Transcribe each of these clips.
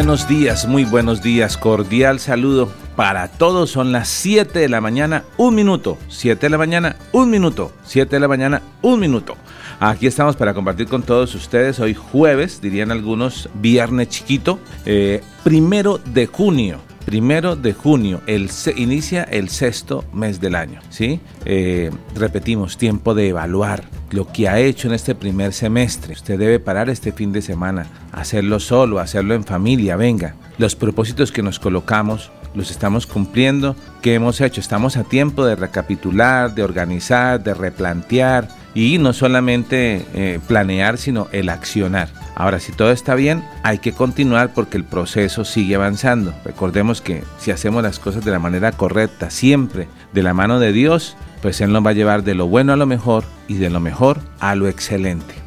Buenos días, muy buenos días. Cordial saludo para todos. Son las 7 de la mañana, un minuto. 7 de la mañana, un minuto. 7 de la mañana, un minuto. Aquí estamos para compartir con todos ustedes. Hoy jueves, dirían algunos, viernes chiquito, eh, primero de junio primero de junio, el, se inicia el sexto mes del año. ¿sí? Eh, repetimos, tiempo de evaluar lo que ha hecho en este primer semestre. Usted debe parar este fin de semana, hacerlo solo, hacerlo en familia, venga. Los propósitos que nos colocamos, los estamos cumpliendo. ¿Qué hemos hecho? Estamos a tiempo de recapitular, de organizar, de replantear y no solamente eh, planear, sino el accionar. Ahora, si todo está bien, hay que continuar porque el proceso sigue avanzando. Recordemos que si hacemos las cosas de la manera correcta, siempre de la mano de Dios, pues Él nos va a llevar de lo bueno a lo mejor y de lo mejor a lo excelente.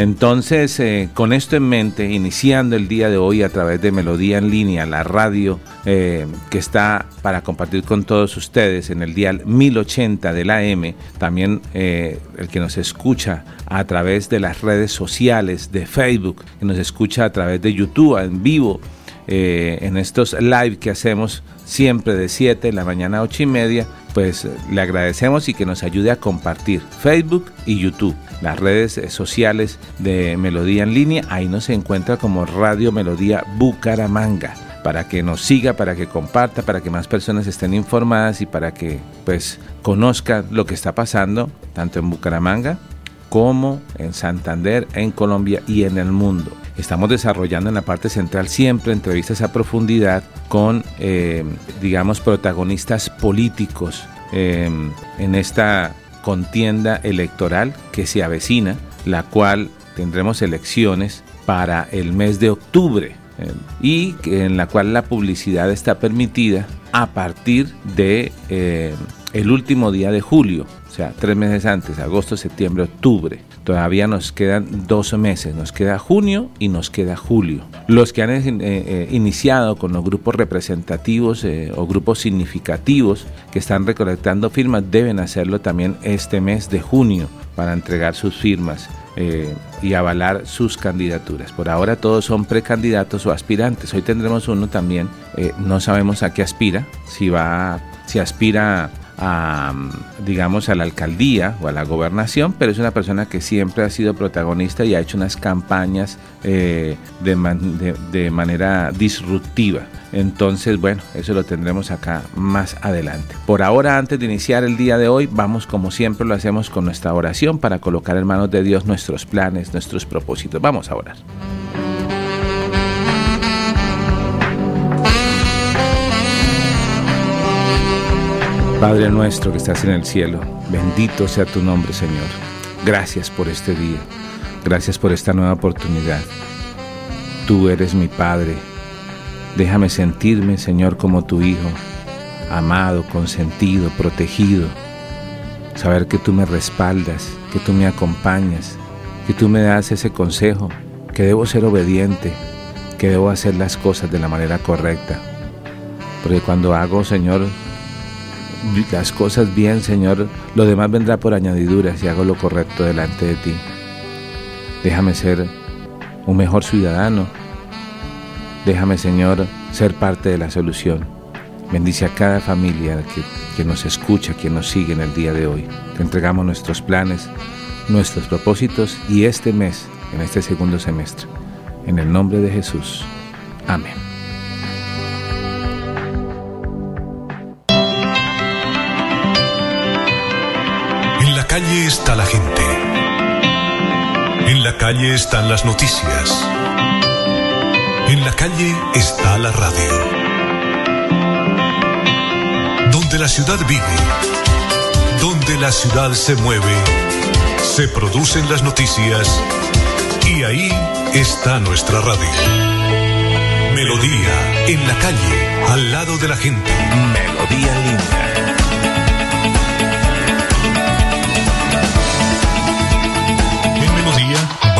Entonces, eh, con esto en mente, iniciando el día de hoy a través de Melodía en línea, la radio eh, que está para compartir con todos ustedes en el dial 1080 de la M, también eh, el que nos escucha a través de las redes sociales, de Facebook, que nos escucha a través de YouTube en vivo, en estos live que hacemos siempre de 7 en la mañana a 8 y media, pues le agradecemos y que nos ayude a compartir Facebook y YouTube, las redes eh, sociales de Melodía en línea. Ahí nos encuentra como Radio Melodía Bucaramanga para que nos siga, para que comparta, para que más personas estén informadas y para que pues conozcan lo que está pasando tanto en Bucaramanga como en Santander, en Colombia y en el mundo. Estamos desarrollando en la parte central siempre entrevistas a profundidad con, eh, digamos, protagonistas políticos eh, en esta contienda electoral que se avecina, la cual tendremos elecciones para el mes de octubre eh, y en la cual la publicidad está permitida a partir de el último día de julio, o sea, tres meses antes, agosto, septiembre, octubre. Todavía nos quedan dos meses, nos queda junio y nos queda julio. Los que han eh, eh, iniciado con los grupos representativos eh, o grupos significativos que están recolectando firmas deben hacerlo también este mes de junio para entregar sus firmas y avalar sus candidaturas. Por ahora todos son precandidatos o aspirantes. Hoy tendremos uno también, no sabemos a qué aspira, si va, si aspira a, digamos, a la alcaldía o a la gobernación, pero es una persona que siempre ha sido protagonista y ha hecho unas campañas eh, de, de, manera disruptiva. Entonces, bueno, eso lo tendremos acá más adelante. Por ahora, antes de iniciar el día de hoy, vamos como siempre lo hacemos con nuestra oración para colocar en manos de Dios nuestros planes, nuestros propósitos. Vamos a orar. Padre nuestro que estás en el cielo, bendito sea tu nombre, Señor. Gracias por este día. Gracias por esta nueva oportunidad. Tú eres mi Padre. Déjame sentirme, Señor, como tu Hijo, amado, consentido, protegido. Saber que tú me respaldas, que tú me acompañas, que tú me das ese consejo, que debo ser obediente, que debo hacer las cosas de la manera correcta. Porque cuando hago, Señor, las cosas bien, Señor, lo demás vendrá por añadidura si hago lo correcto delante de ti. Déjame ser un mejor ciudadano. Déjame, Señor, ser parte de la solución. Bendice a cada familia que, que nos escucha, que nos sigue en el día de hoy. Te entregamos nuestros planes, nuestros propósitos y este mes, en este segundo semestre. En el nombre de Jesús. Amén. Calle está la gente. En la calle están las noticias. En la calle está la radio. Donde la ciudad vive, donde la ciudad se mueve, se producen las noticias y ahí está nuestra radio. Melodía, en la calle, al lado de la gente. Melodía en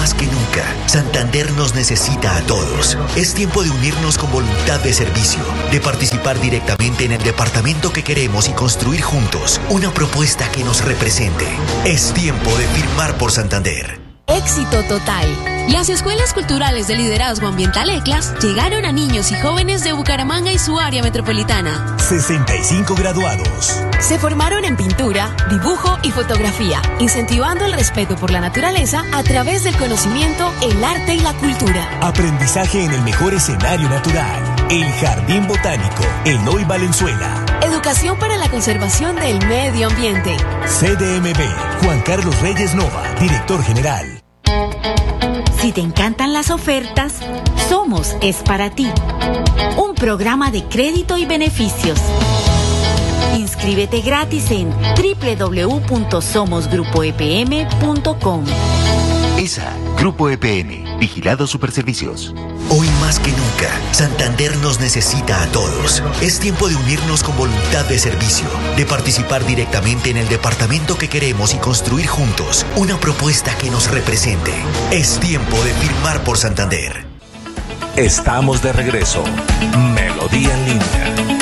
Más que nunca, Santander nos necesita a todos. Es tiempo de unirnos con voluntad de servicio, de participar directamente en el departamento que queremos y construir juntos una propuesta que nos represente. Es tiempo de firmar por Santander. Éxito total. Las escuelas culturales de liderazgo ambiental ECLAS llegaron a niños y jóvenes de Bucaramanga y su área metropolitana. 65 graduados. Se formaron en pintura, dibujo y fotografía, incentivando el respeto por la naturaleza a través del conocimiento, el arte y la cultura. Aprendizaje en el mejor escenario natural. El Jardín Botánico, Eloy Valenzuela. Educación para la conservación del medio ambiente. CDMB, Juan Carlos Reyes Nova, director general. Si te encantan las ofertas, Somos es para ti. Un programa de crédito y beneficios. Inscríbete gratis en www.somosgrupoepm.com. ESA, Grupo EPM, Vigilado Superservicios. Hoy más que nunca, Santander nos necesita a todos. Es tiempo de unirnos con voluntad de servicio, de participar directamente en el departamento que queremos y construir juntos una propuesta que nos represente. Es tiempo de firmar por Santander. Estamos de regreso. Melodía en línea.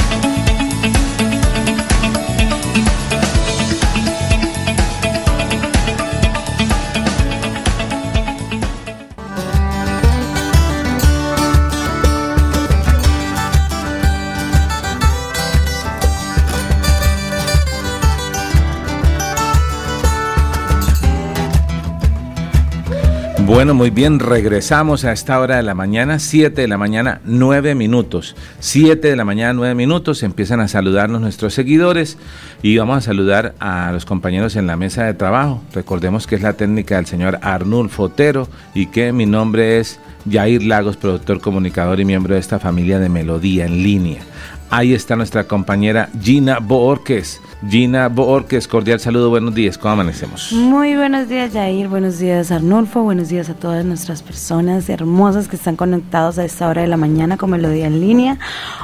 Bueno, muy bien, regresamos a esta hora de la mañana, 7 de la mañana, 9 minutos. 7 de la mañana, 9 minutos, empiezan a saludarnos nuestros seguidores y vamos a saludar a los compañeros en la mesa de trabajo. Recordemos que es la técnica del señor Arnulfo Otero y que mi nombre es Jair Lagos, productor, comunicador y miembro de esta familia de Melodía en línea. Ahí está nuestra compañera Gina Boorques. Gina Boorques, cordial saludo, buenos días, ¿cómo amanecemos? Muy buenos días, Jair, buenos días, Arnulfo, buenos días a todas nuestras personas hermosas que están conectados a esta hora de la mañana con Melodía en línea.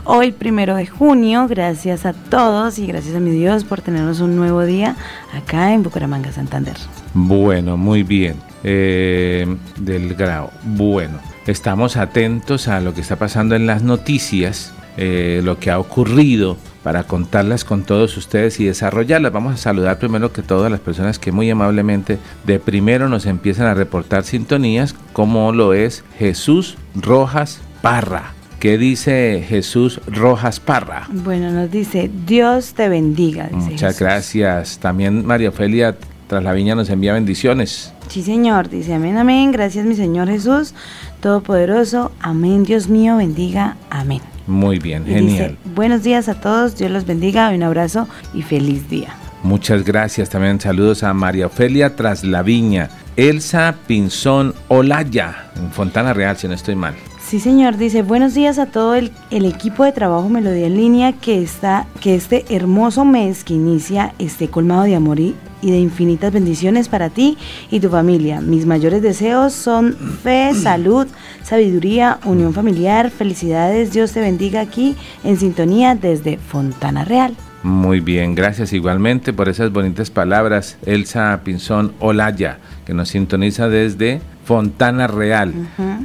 Hoy, primero de junio, gracias a todos y gracias a mi Dios por tenernos un nuevo día acá en Bucaramanga, Santander. Bueno, muy bien. Eh, del grado. Bueno, estamos atentos a lo que está pasando en las noticias eh, lo que ha ocurrido para contarlas con todos ustedes y desarrollarlas. Vamos a saludar primero que todas las personas que muy amablemente de primero nos empiezan a reportar sintonías, como lo es Jesús Rojas Parra. ¿Qué dice Jesús Rojas Parra? Bueno, nos dice, Dios te bendiga. Dice Muchas Jesús. gracias. También María Ofelia tras la viña nos envía bendiciones. Sí, Señor, dice amén, amén. Gracias, mi Señor Jesús, Todopoderoso. Amén, Dios mío, bendiga. Amén. Muy bien, Y genial. dice, buenos días a todos, Dios los bendiga, un abrazo y feliz día. Muchas gracias. También saludos a María Ofelia tras la viña. Elsa Pinzón Olaya, en Fontana Real, si no estoy mal. Sí, señor, dice, buenos días a todo el, equipo de trabajo Melodía en línea, que, está, que este hermoso mes que inicia esté colmado de amor y, y de infinitas bendiciones para ti y tu familia. Mis mayores deseos son fe, salud, sabiduría, unión familiar, felicidades, Dios te bendiga aquí en sintonía desde Fontana Real. Muy bien, gracias igualmente por esas bonitas palabras, Elsa Pinzón Olaya, que nos sintoniza desde Fontana Real.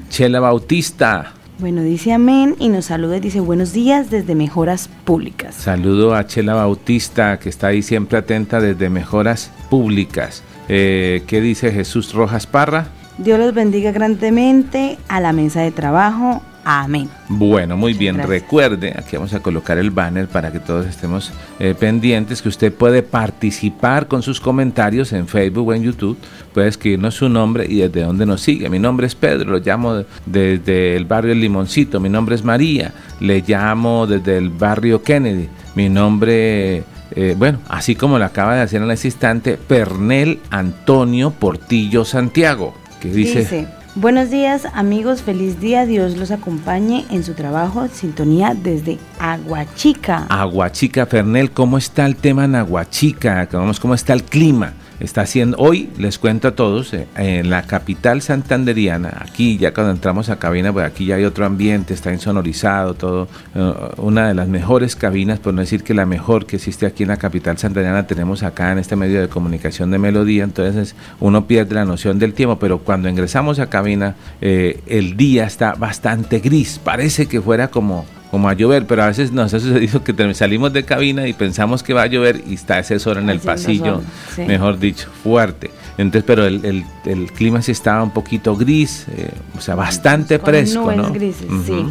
Chela Bautista, Bueno, dice amén y nos saluda y dice buenos días desde Mejoras Públicas. saludo a Chela Bautista, que está ahí siempre atenta desde Mejoras Públicas. Eh, ¿Qué dice Jesús Rojas Parra? Dios los bendiga grandemente a la mesa de trabajo. Amén. Bueno, muy bien. Recuerde, aquí vamos a colocar el banner para que todos estemos eh, pendientes, que usted puede participar con sus comentarios en Facebook o en YouTube. Puede escribirnos su nombre y desde dónde nos sigue. Mi nombre es Pedro, lo llamo desde el barrio El Limoncito. Mi nombre es María, le llamo desde el barrio Kennedy. Mi nombre eh, bueno, así como lo acaba de hacer en ese instante, Pernel Antonio Portillo Santiago, que dice, buenos días amigos, feliz día, Dios los acompañe en su trabajo, sintonía desde Aguachica. Aguachica, Pernel, ¿cómo está el tema en Aguachica? ¿Cómo está el clima? Está haciendo, hoy les cuento a todos, eh, en la capital santanderiana, aquí ya cuando entramos a cabina, pues aquí ya hay otro ambiente, está insonorizado, todo, eh, una de las mejores cabinas, por no decir que la mejor que existe aquí en la capital santanderiana, tenemos acá en este medio de comunicación de melodía, entonces uno pierde la noción del tiempo, pero cuando ingresamos a cabina, eh, el día está bastante gris, parece que fuera como como a llover, pero a veces nos ha sucedido que salimos de cabina y pensamos que va a llover y está ese sol en el pasillo, mejor dicho, fuerte. Entonces, pero el, el, clima sí estaba un poquito gris, eh, o sea, bastante fresco, ¿no? Grises, sí.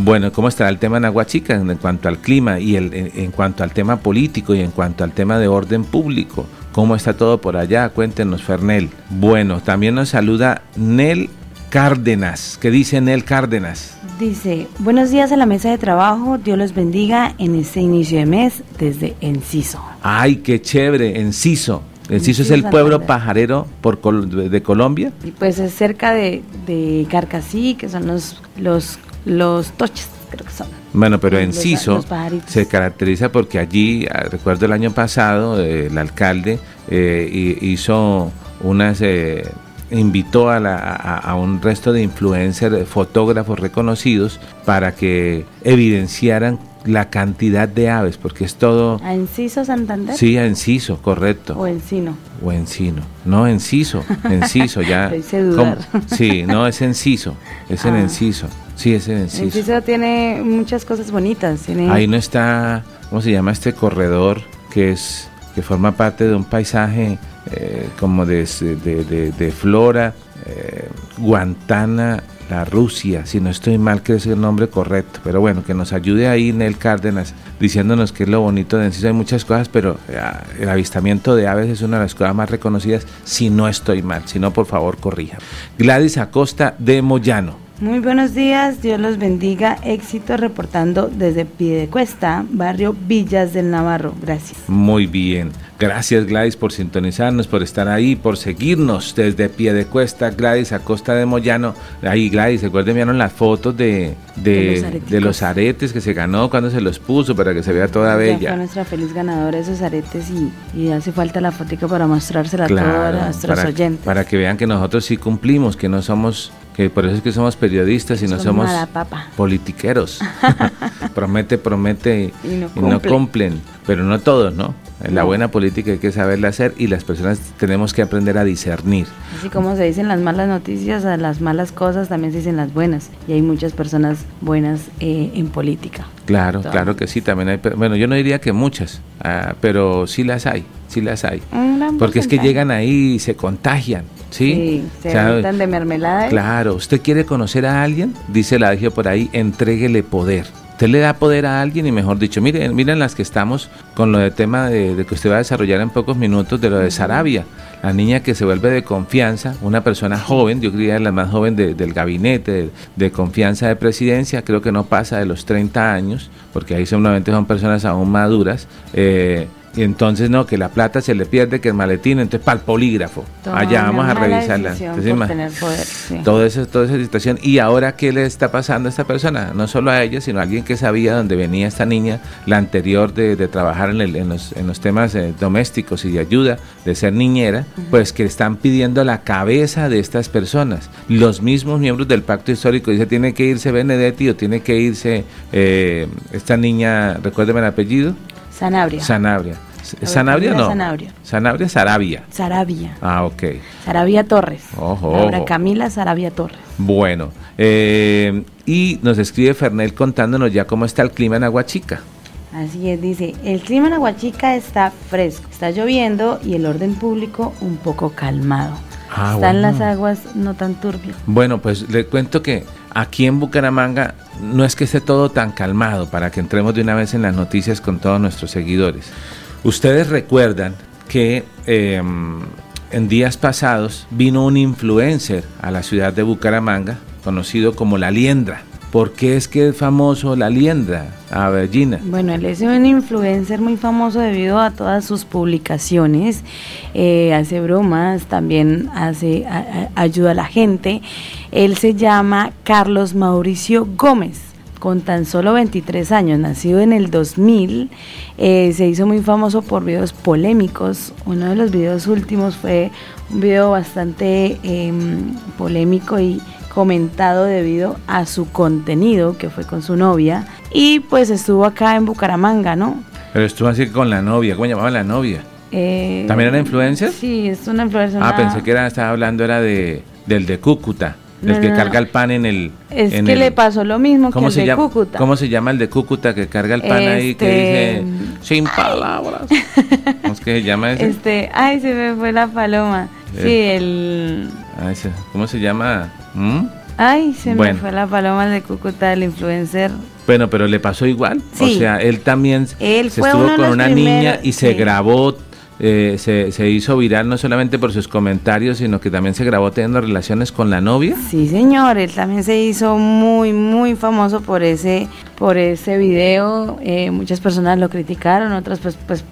Bueno, ¿cómo estará el tema en Aguachica en cuanto al clima y el, en, cuanto al tema político y en cuanto al tema de orden público? ¿Cómo está todo por allá? Cuéntenos, Fernel. Bueno, también nos saluda Nel Cárdenas. ¿Qué dice Nel Cárdenas? Dice, buenos días a la mesa de trabajo, Dios los bendiga en este inicio de mes desde Enciso. Ay, qué chévere, Enciso. Enciso es el pueblo pajarero por de, Colombia. Y pues es cerca de, de Carcasí, que son los, los, los toches, creo que son. Bueno, pero Enciso se caracteriza porque allí, ah, recuerdo el año pasado, eh, el alcalde eh, hizo unas... Eh, invitó a, la, a, un resto de influencers, fotógrafos reconocidos, para que evidenciaran la cantidad de aves, porque es todo... ¿A Enciso Santander? Sí, a Enciso, correcto. ¿O Encino? O Encino. No, Enciso, Enciso, ya... Sí, no, es Enciso, es en ah. Enciso. Sí, es en Enciso. Enciso tiene muchas cosas bonitas. Tiene... Ahí no está, ¿cómo se llama este corredor? Que es que forma parte de un paisaje eh, como de, de, flora, eh, Guantana, la Rusia, si no estoy mal que es el nombre correcto, pero bueno, que nos ayude ahí Nel Cárdenas diciéndonos que es lo bonito de Enciso, hay muchas cosas, pero eh, el avistamiento de aves es una de las cosas más reconocidas, si no estoy mal, si no por favor corrija. Gladys Acosta de Moyano. Muy buenos días, Dios los bendiga. Éxito reportando desde Piedecuesta, barrio Villas del Navarro. Gracias. Muy bien. Gracias Gladys por sintonizarnos, por estar ahí, por seguirnos desde Piedecuesta, Gladys a Costa de Moyano. Ahí Gladys, recuerden, vieron las fotos de, de, los aretes que se ganó, cuando se los puso, para que se vea toda bella. Fue nuestra feliz ganadora esos aretes y, hace falta la fotica para mostrársela a todos nuestros oyentes. Para que vean que nosotros sí cumplimos, que no somos que por eso es que somos periodistas y no somos politiqueros. promete, promete y no, cumplen, pero no todos, ¿no? La buena política hay que saberla hacer y las personas tenemos que aprender a discernir. Así como se dicen las malas noticias, a las malas cosas también se dicen las buenas. Y hay muchas personas buenas eh, en política. Claro, claro que sí, también hay. Bueno, yo no diría que muchas, ah, pero sí las hay, sí las hay. Porque es que llegan ahí y se contagian. Sí, se de mermelada. Claro, usted quiere conocer a alguien, dice la dije por ahí, entréguele poder. Usted le da poder a alguien y mejor dicho, miren, miren las que estamos con lo de tema de, que usted va a desarrollar en pocos minutos de lo de Sarabia, la niña que se vuelve de confianza, una persona joven, yo diría la más joven del gabinete de, confianza de presidencia, creo que no pasa de los 30 años, porque ahí seguramente son personas aún maduras, eh, y entonces no, que la plata se le pierde, que el maletín, entonces para el polígrafo. Allá vamos a revisarla. Entonces, todo eso, toda esa situación. Y ahora, ¿qué le está pasando a esta persona? No solo a ella, sino a alguien que sabía dónde venía esta niña, la anterior de, trabajar en, el, en, los, en, los, temas eh, domésticos y de ayuda, de ser niñera, pues que están pidiendo la cabeza de estas personas. Los mismos miembros del pacto histórico dice tiene que irse Benedetti o tiene que irse eh, esta niña, recuérdeme el apellido. Sanabria. Sanabria. ¿Sanabria no? Sanabria. Sanabria, Sarabia. Sarabia. Ah, ok. Sarabia Torres. Ojo, Ahora Camila Sarabia Torres. Bueno, eh, y nos escribe Fernel contándonos ya cómo está el clima en Aguachica. Así es, dice, el clima en Aguachica está fresco, está lloviendo y el orden público un poco calmado. Ah, Están las aguas no tan turbias. Bueno, pues le cuento que aquí en Bucaramanga no es que esté todo tan calmado para que entremos de una vez en las noticias con todos nuestros seguidores. Ustedes recuerdan que em, en días pasados vino un influencer a la ciudad de Bucaramanga, conocido como La Liendra. ¿Por qué es que es famoso La Liendra, a Virginia? Bueno, él es un influencer muy famoso debido a todas sus publicaciones. Eh, hace bromas, también hace ayuda a la gente. Él se llama Carlos Mauricio Gómez con tan solo 23 años, nacido en el 2000, eh, se hizo muy famoso por videos polémicos. Uno de los videos últimos fue un video bastante em, polémico y comentado debido a su contenido, que fue con su novia, y pues estuvo acá en Bucaramanga, ¿no? Pero estuvo así con la novia, ¿cómo llamaba la novia? Eh, ¿También era influencer? Sí, es una influencer. Ah, pensé que era, estaba hablando, era de, del de Cúcuta. El que carga el pan en el. Es que le pasó lo mismo que el de Cúcuta. ¿Cómo se llama el de Cúcuta que carga el pan ahí que este, dice sin palabras? ¿Cómo es que se llama ese? Este, ay, se me fue la paloma. Eh. Sí, el. Ay, ¿Cómo se llama? ¿Mm? Ay, se me fue la paloma de Cúcuta, el influencer. Bueno, pero le pasó igual. O sea, él también se estuvo con una niña y se grabó eh, se, se, hizo viral no solamente por sus comentarios, sino que también se grabó teniendo relaciones con la novia. Sí, señor, él también se hizo muy, muy famoso por ese, por ese video. Eh, muchas personas lo criticaron, otras pues, pues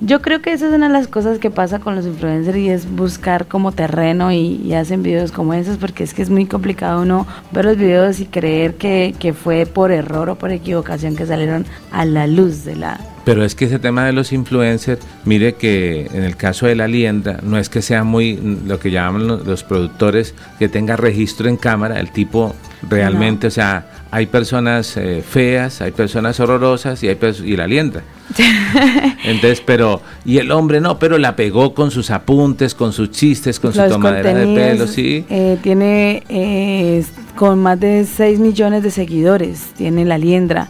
yo creo que esa es una de las cosas que pasa con los influencers y es buscar como terreno y, hacen videos como esos porque es que es muy complicado uno ver los videos y creer que, que fue por error o por equivocación que salieron a la luz de la, pero es que ese tema de los influencers, mire que en el caso de la liendra, no es que sea muy lo que llaman los, productores que tenga registro en cámara, el tipo realmente, o sea, hay personas eh, feas, hay personas horrorosas y hay y la liendra. Entonces, pero, y el hombre no, pero la pegó con sus apuntes, con sus chistes, con su tomadera de pelo, sí. Eh, tiene eh, con más de 6 millones de seguidores, tiene la liendra.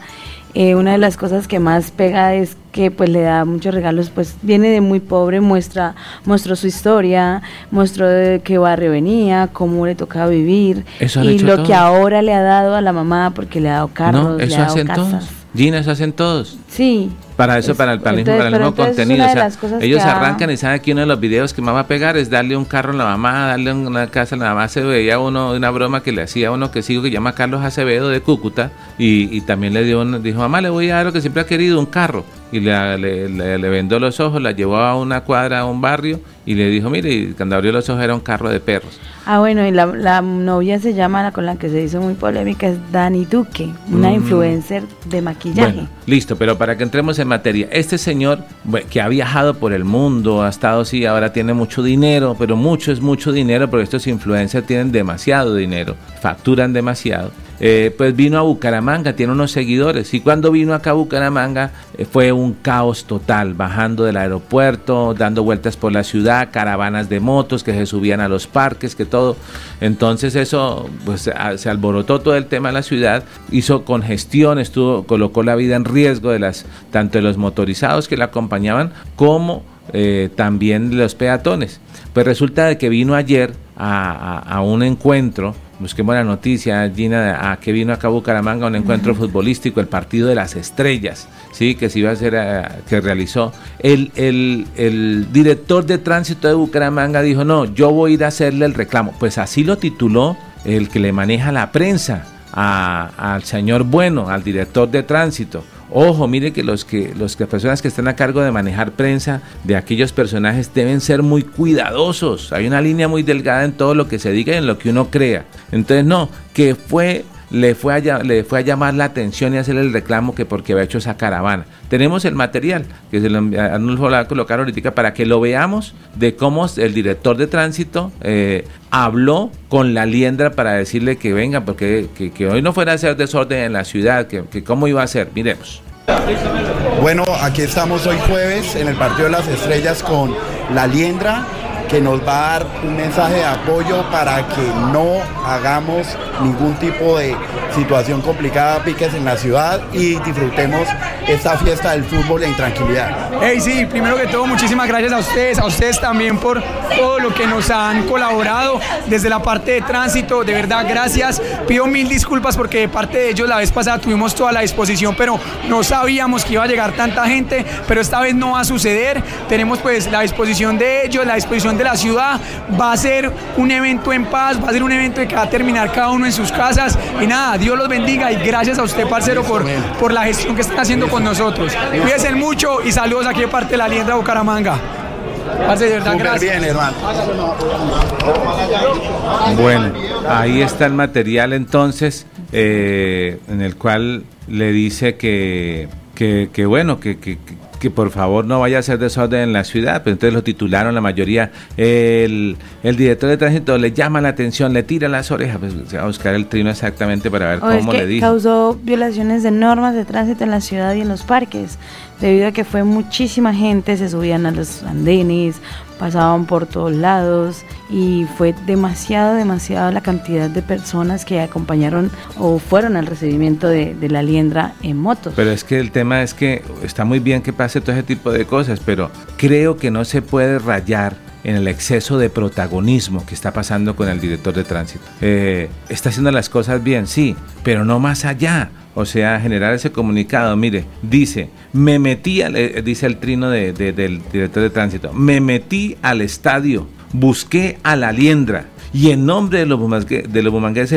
Eh, una de las cosas que más pega es que pues le da muchos regalos, pues viene de muy pobre, muestra, mostró su historia, mostró de qué barrio venía, cómo le tocaba vivir y lo que ahora le ha dado a la mamá porque le ha dado carros, le ha dado casas. Gina, eso hacen todos. Sí. Para eso, para el, para el mismo contenido. ellos arrancan y saben que uno de los videos que más va a pegar es darle un carro a la mamá, darle una casa a la mamá. Se veía uno, una broma que le hacía uno que sigo que llama Carlos Acevedo de Cúcuta y, también le dio, dijo, mamá, le voy a dar lo que siempre ha querido, un carro. Y le, le, le, vendó los ojos, la llevó a una cuadra, a un barrio y le dijo, mire, y cuando abrió los ojos era un carro de perros. Ah, bueno, y la, novia se llama, la con la que se hizo muy polémica, es Dani Duque, una mm. influencer de maquillaje. listo, pero para que entremos en materia, este señor que ha viajado por el mundo, ha estado así, ahora tiene mucho dinero, pero mucho es mucho dinero porque estos influencers tienen demasiado dinero, facturan demasiado. Eh, pues vino a Bucaramanga, tiene unos seguidores. Y cuando vino acá a Bucaramanga eh, fue un caos total, bajando del aeropuerto, dando vueltas por la ciudad, caravanas de motos que se subían a los parques, que todo. Entonces eso, pues se alborotó todo el tema de la ciudad, hizo congestión, estuvo, colocó la vida en riesgo de las, tanto de los motorizados que la acompañaban como eh, también los peatones. Pues resulta de que vino ayer a un encuentro busquemos la noticia, Gina, a que vino acá a Bucaramanga un encuentro futbolístico, el partido de las estrellas, sí, que se iba a hacer, eh, que realizó. El, el, director de tránsito de Bucaramanga dijo, no, yo voy a ir a hacerle el reclamo. Pues así lo tituló el que le maneja la prensa al señor Bueno, al director de tránsito. Ojo, mire que los que los que personas que están a cargo de manejar prensa de aquellos personajes deben ser muy cuidadosos. Hay una línea muy delgada en todo lo que se diga y en lo que uno crea. Entonces, no, que fue le fue, a, le fue a llamar la atención y hacerle el reclamo que porque había hecho esa caravana. Tenemos el material que se lo, Arnulfo va a colocar ahorita para que lo veamos de cómo el director de tránsito eh, habló con la liendra para decirle que venga, porque que, hoy no fuera a hacer desorden en la ciudad, que, que cómo iba a ser. Miremos. Bueno, aquí estamos hoy jueves en el Partido de las Estrellas con la liendra que nos va a dar un mensaje de apoyo para que no hagamos ningún tipo de situación complicada, piques en la ciudad y disfrutemos esta fiesta del fútbol en tranquilidad. Hey, sí, primero que todo, muchísimas gracias a ustedes, a ustedes también por todo lo que nos han colaborado desde la parte de tránsito. De verdad, gracias. Pido mil disculpas porque de parte de ellos la vez pasada tuvimos toda la disposición, pero no sabíamos que iba a llegar tanta gente, pero esta vez no va a suceder. Tenemos pues la disposición de ellos, la disposición de la ciudad. Va a ser un evento en paz, va a ser un evento que va a terminar cada uno en sus casas. Y nada, Dios los bendiga y gracias a usted, parcero, por, por la gestión que están haciendo con nosotros. Cuídense mucho y saludos aquí de parte de la Liendra Bucaramanga. Parce, de verdad, gracias. bien, hermano. Bueno, ahí está el material entonces, eh, en el cual le dice que, que, que bueno, que, que, que por favor no vaya a hacer desorden en la ciudad, pero entonces lo titularon la mayoría, el, el director de tránsito le llama la atención, le tira las orejas, pues se va a buscar el trino exactamente para ver O es cómo que le dijo. causó violaciones de normas de tránsito en la ciudad y en los parques, debido a que fue muchísima gente, se subían a los andenes, pasaban por todos lados y fue demasiado, demasiado la cantidad de personas que acompañaron o fueron al recibimiento de, la liendra en motos. Pero es que el tema es que está muy bien que pase todo ese tipo de cosas, pero creo que no se puede rayar en el exceso de protagonismo que está pasando con el director de tránsito. Eh, está haciendo las cosas bien, sí, pero no más allá. O sea, generar ese comunicado, mire, dice, me metí, al, eh, dice el trino de- de- del director de tránsito, me metí al estadio, busqué a la liendra, y en nombre de los, de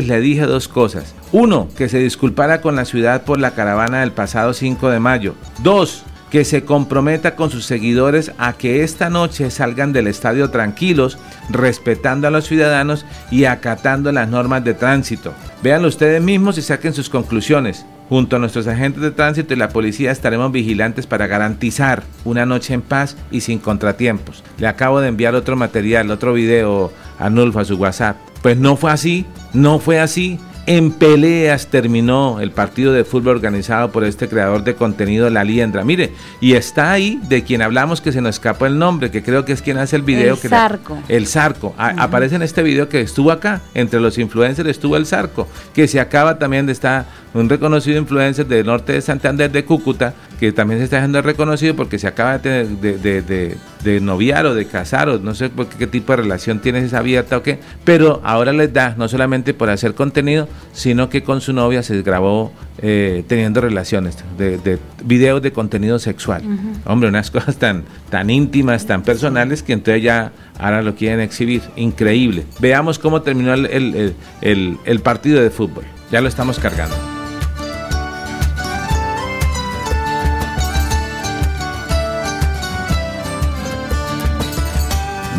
le dije dos cosas. Uno, que se disculpara con la ciudad por la caravana del pasado 5 de mayo. Dos, que se comprometa con sus seguidores a que esta noche salgan del estadio tranquilos, respetando a los ciudadanos y acatando las normas de tránsito. Véanlo ustedes mismos y saquen sus conclusiones. Junto a nuestros agentes de tránsito y la policía estaremos vigilantes para garantizar una noche en paz y sin contratiempos. Le acabo de enviar otro material, otro video a Nulfo a su WhatsApp. Pues no fue así, no fue así. En peleas terminó el partido de fútbol organizado por este creador de contenido, La Liendra. Mire, y está ahí de quien hablamos que se nos escapa el nombre, que creo que es quien hace el video. El que Zarco. el Zarco. A- Aparece en este video que estuvo acá. Entre los influencers estuvo el Zarco. Que se acaba también de estar un reconocido influencer del norte de Santander, de Cúcuta, que también se está haciendo reconocido porque se acaba de, tener- de, de- de- de noviar o de casar, o no sé por qué, qué tipo de relación tienes esa abierta o qué. Pero ahora les da, no solamente por hacer contenido, sino que con su novia se grabó eh, teniendo relaciones, de, de videos de contenido sexual. Hombre, unas cosas tan, tan íntimas, tan personales, que entonces ya ahora lo quieren exhibir. Increíble. Veamos cómo terminó el- el- el partido de fútbol. Ya lo estamos cargando.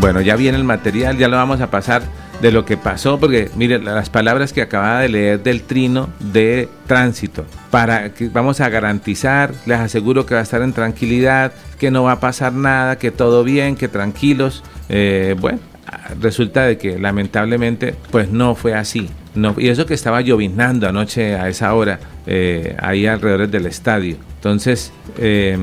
Bueno, ya viene el material, ya lo vamos a pasar de lo que pasó, porque mire las palabras que acababa de leer del trino de tránsito, para que vamos a garantizar, les aseguro que va a estar en tranquilidad, que no va a pasar nada, que todo bien, que tranquilos. Eh, bueno, resulta de que lamentablemente pues no fue así. No, y eso que estaba lloviznando anoche a esa hora, eh, ahí alrededor del estadio. Entonces, eh,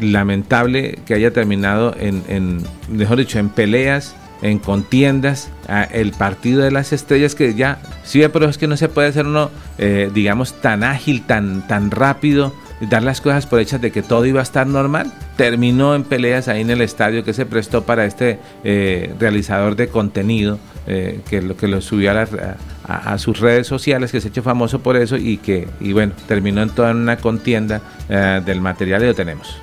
lamentable que haya terminado en, mejor dicho, en peleas, en contiendas, el partido de las estrellas que ya, sí, pero es que no se puede hacer uno, eh, digamos, tan ágil, tan, tan rápido, dar las cosas por hechas de que todo iba a estar normal. Terminó en peleas ahí en el estadio que se prestó para este eh, realizador de contenido eh, que lo que lo subió a sus redes sociales, que se ha hecho famoso por eso y que, y bueno, terminó en toda una contienda eh, del material y lo tenemos.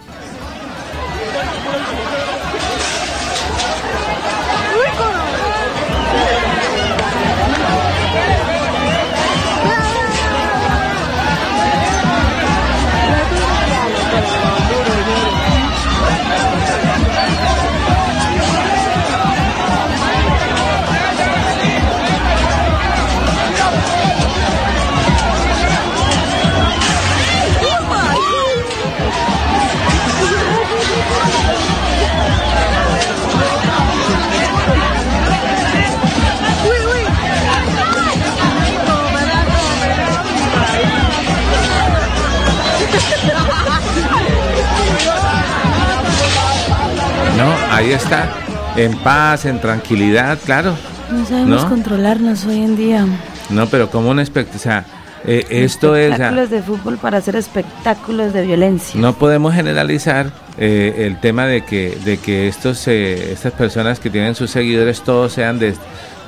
Ahí está, en paz, en tranquilidad, claro. No sabemos ¿No? controlarnos hoy en día. No, pero como un espectáculo, o sea, Eh, esto es... Espectáculos de fútbol para hacer espectáculos de violencia. No podemos generalizar eh, el tema de que, de que estos, eh, estas personas que tienen sus seguidores todos sean de,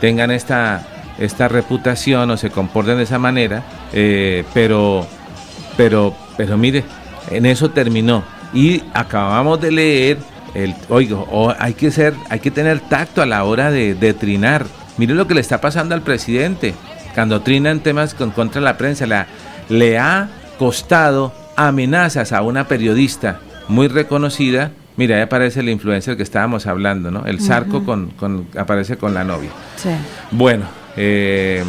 tengan esta, esta reputación o se comporten de esa manera, pero, pero, pero mire, en eso terminó. Y acabamos de leer el, oigo, hay que ser, hay que tener tacto a la hora de, de trinar. Mire lo que le está pasando al presidente cuando trina en temas con, contra la prensa. La, le ha costado amenazas a una periodista muy reconocida. Mira, ahí aparece el influencer que estábamos hablando, ¿no? El Zarco con, con, aparece con la novia. Sí. Bueno, eh,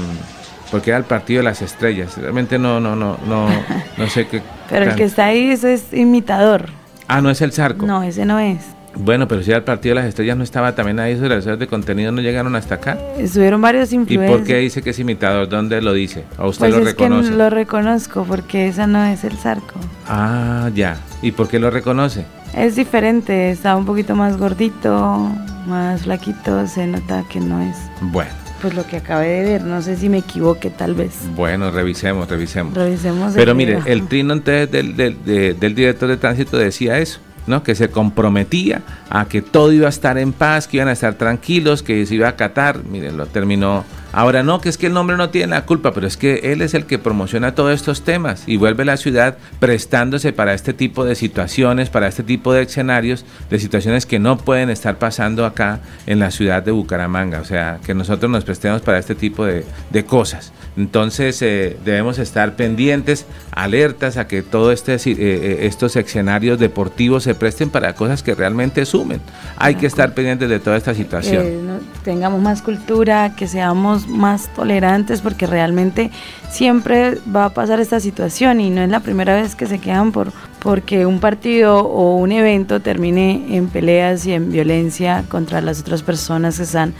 porque era el partido de las estrellas. Realmente no, no, no, no, no sé qué. Pero el que está ahí es imitador. Ah, no es el Zarco. No, ese no es. Bueno, pero si el partido de las estrellas no estaba también ahí, sus realizadores de contenido no llegaron hasta acá. Estuvieron varios influencers. ¿Y por qué dice que es imitador? ¿Dónde lo dice? ¿O usted pues lo es reconoce? Que lo reconozco porque esa no es el Zarco. Ah, ya. ¿Y por qué lo reconoce? Es diferente, está un poquito más gordito, más flaquito, se nota que no es. Bueno. Pues lo que acabé de ver, no sé si me equivoqué tal vez. Bueno, revisemos, revisemos. Revisemos. Pero mire, el trino entonces del, del, del director de tránsito decía eso. ¿no? que se comprometía a que todo iba a estar en paz, que iban a estar tranquilos, que se iba a acatar. Miren, lo terminó. Ahora no, que es que el nombre no tiene la culpa, pero es que él es el que promociona todos estos temas y vuelve la ciudad prestándose para este tipo de situaciones, para este tipo de escenarios, de situaciones que no pueden estar pasando acá en la ciudad de Bucaramanga. O sea, que nosotros nos prestemos para este tipo de, de cosas. Entonces eh, debemos estar pendientes, alertas a que todos este, eh, estos escenarios deportivos se presten para cosas que realmente sumen. Hay que estar pendientes de toda esta situación. Eh, no, tengamos más cultura, que seamos más tolerantes, porque realmente siempre va a pasar esta situación y no es la primera vez que se quedan por porque un partido o un evento termine en peleas y en violencia contra las otras personas que están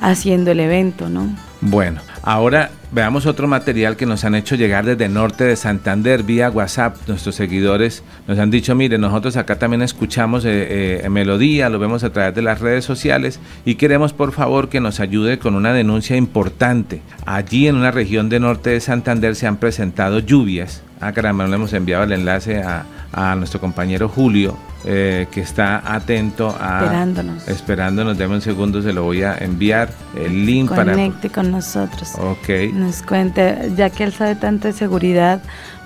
haciendo el evento, ¿no? Bueno, ahora veamos otro material que nos han hecho llegar desde norte de Santander vía WhatsApp. Nuestros seguidores nos han dicho, mire, nosotros acá también escuchamos eh, eh, Melodía, lo vemos a través de las redes sociales y queremos por favor que nos ayude con una denuncia importante. Allí en una región de norte de Santander se han presentado lluvias. Ah, caramba, no le hemos enviado el enlace a, a nuestro compañero Julio, eh, que está atento a esperándonos. Esperándonos, deme un segundo, se lo voy a enviar el link Conecte para Conecte con nosotros. Ok. Nos cuente, ya que él sabe tanto de seguridad,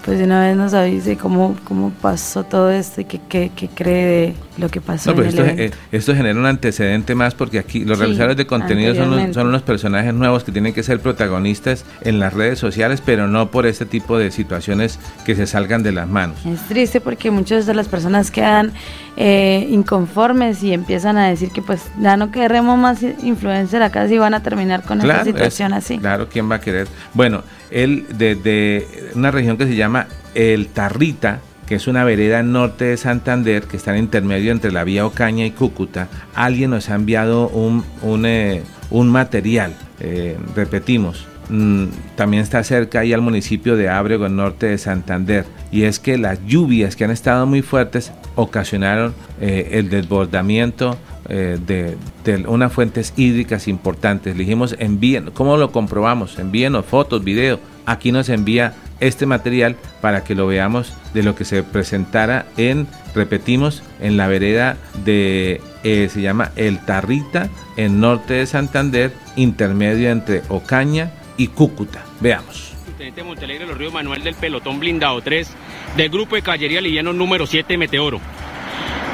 pues de una vez nos avise cómo, cómo pasó todo esto y qué, qué, qué cree de lo que pasó. No, pero en esto, el evento. eh, esto genera un antecedente más porque aquí los Sí, realizadores de contenido son, los- son unos personajes nuevos que tienen que ser protagonistas en las redes sociales, pero no por este tipo de situaciones que se salgan de las manos. Es triste porque muchas de las personas quedan eh, inconformes y empiezan a decir que pues ya no queremos más influencer acá si van a terminar con esta situación es- así. Claro, ¿quién va a querer? Bueno, él desde una región que se llama El Tarrita, que es una vereda norte de Santander, que está en intermedio entre la vía Ocaña y Cúcuta, alguien nos ha enviado un, un, eh, un material, eh, repetimos, mm, también está cerca ahí al municipio de Ábrego, en norte de Santander, y es que las lluvias que han estado muy fuertes ocasionaron eh, el desbordamiento eh, de, de unas fuentes hídricas importantes. Le dijimos, envíen, ¿cómo lo comprobamos? Envíenos fotos, video. Aquí nos envía este material para que lo veamos de lo que se presentara en, repetimos, en la vereda de, eh, se llama El Tarrita, en norte de Santander, intermedio entre Ocaña y Cúcuta. Veamos. Teniente Montalegre Los Ríos Manuel del Pelotón Blindado 3 del Grupo de Caballería Liviano número 7 Meteoro.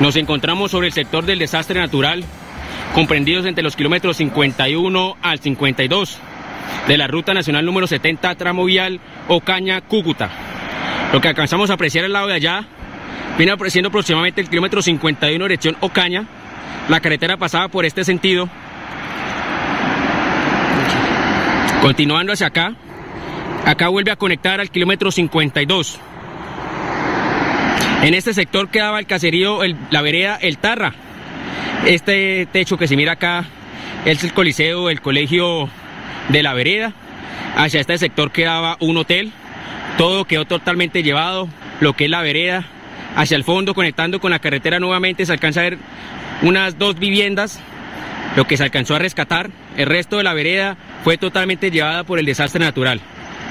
Nos encontramos sobre el sector del desastre natural, comprendidos entre los kilómetros 51 al 52 de la Ruta Nacional número 70 tramo vial Ocaña-Cúcuta. Lo que alcanzamos a apreciar al lado de allá viene apreciando aproximadamente el kilómetro 51 dirección Ocaña. La carretera pasaba por este sentido. Continuando hacia acá, acá vuelve a conectar al kilómetro 52. En este sector quedaba el caserío, la vereda El Tarra. Este techo que se mira acá es el coliseo, el colegio de la vereda. Hacia este sector quedaba un hotel. Todo quedó totalmente llevado, lo que es la vereda. Hacia el fondo, conectando con la carretera nuevamente, se alcanza a ver unas dos viviendas, lo que se alcanzó a rescatar. El resto de la vereda fue totalmente llevada por el desastre natural.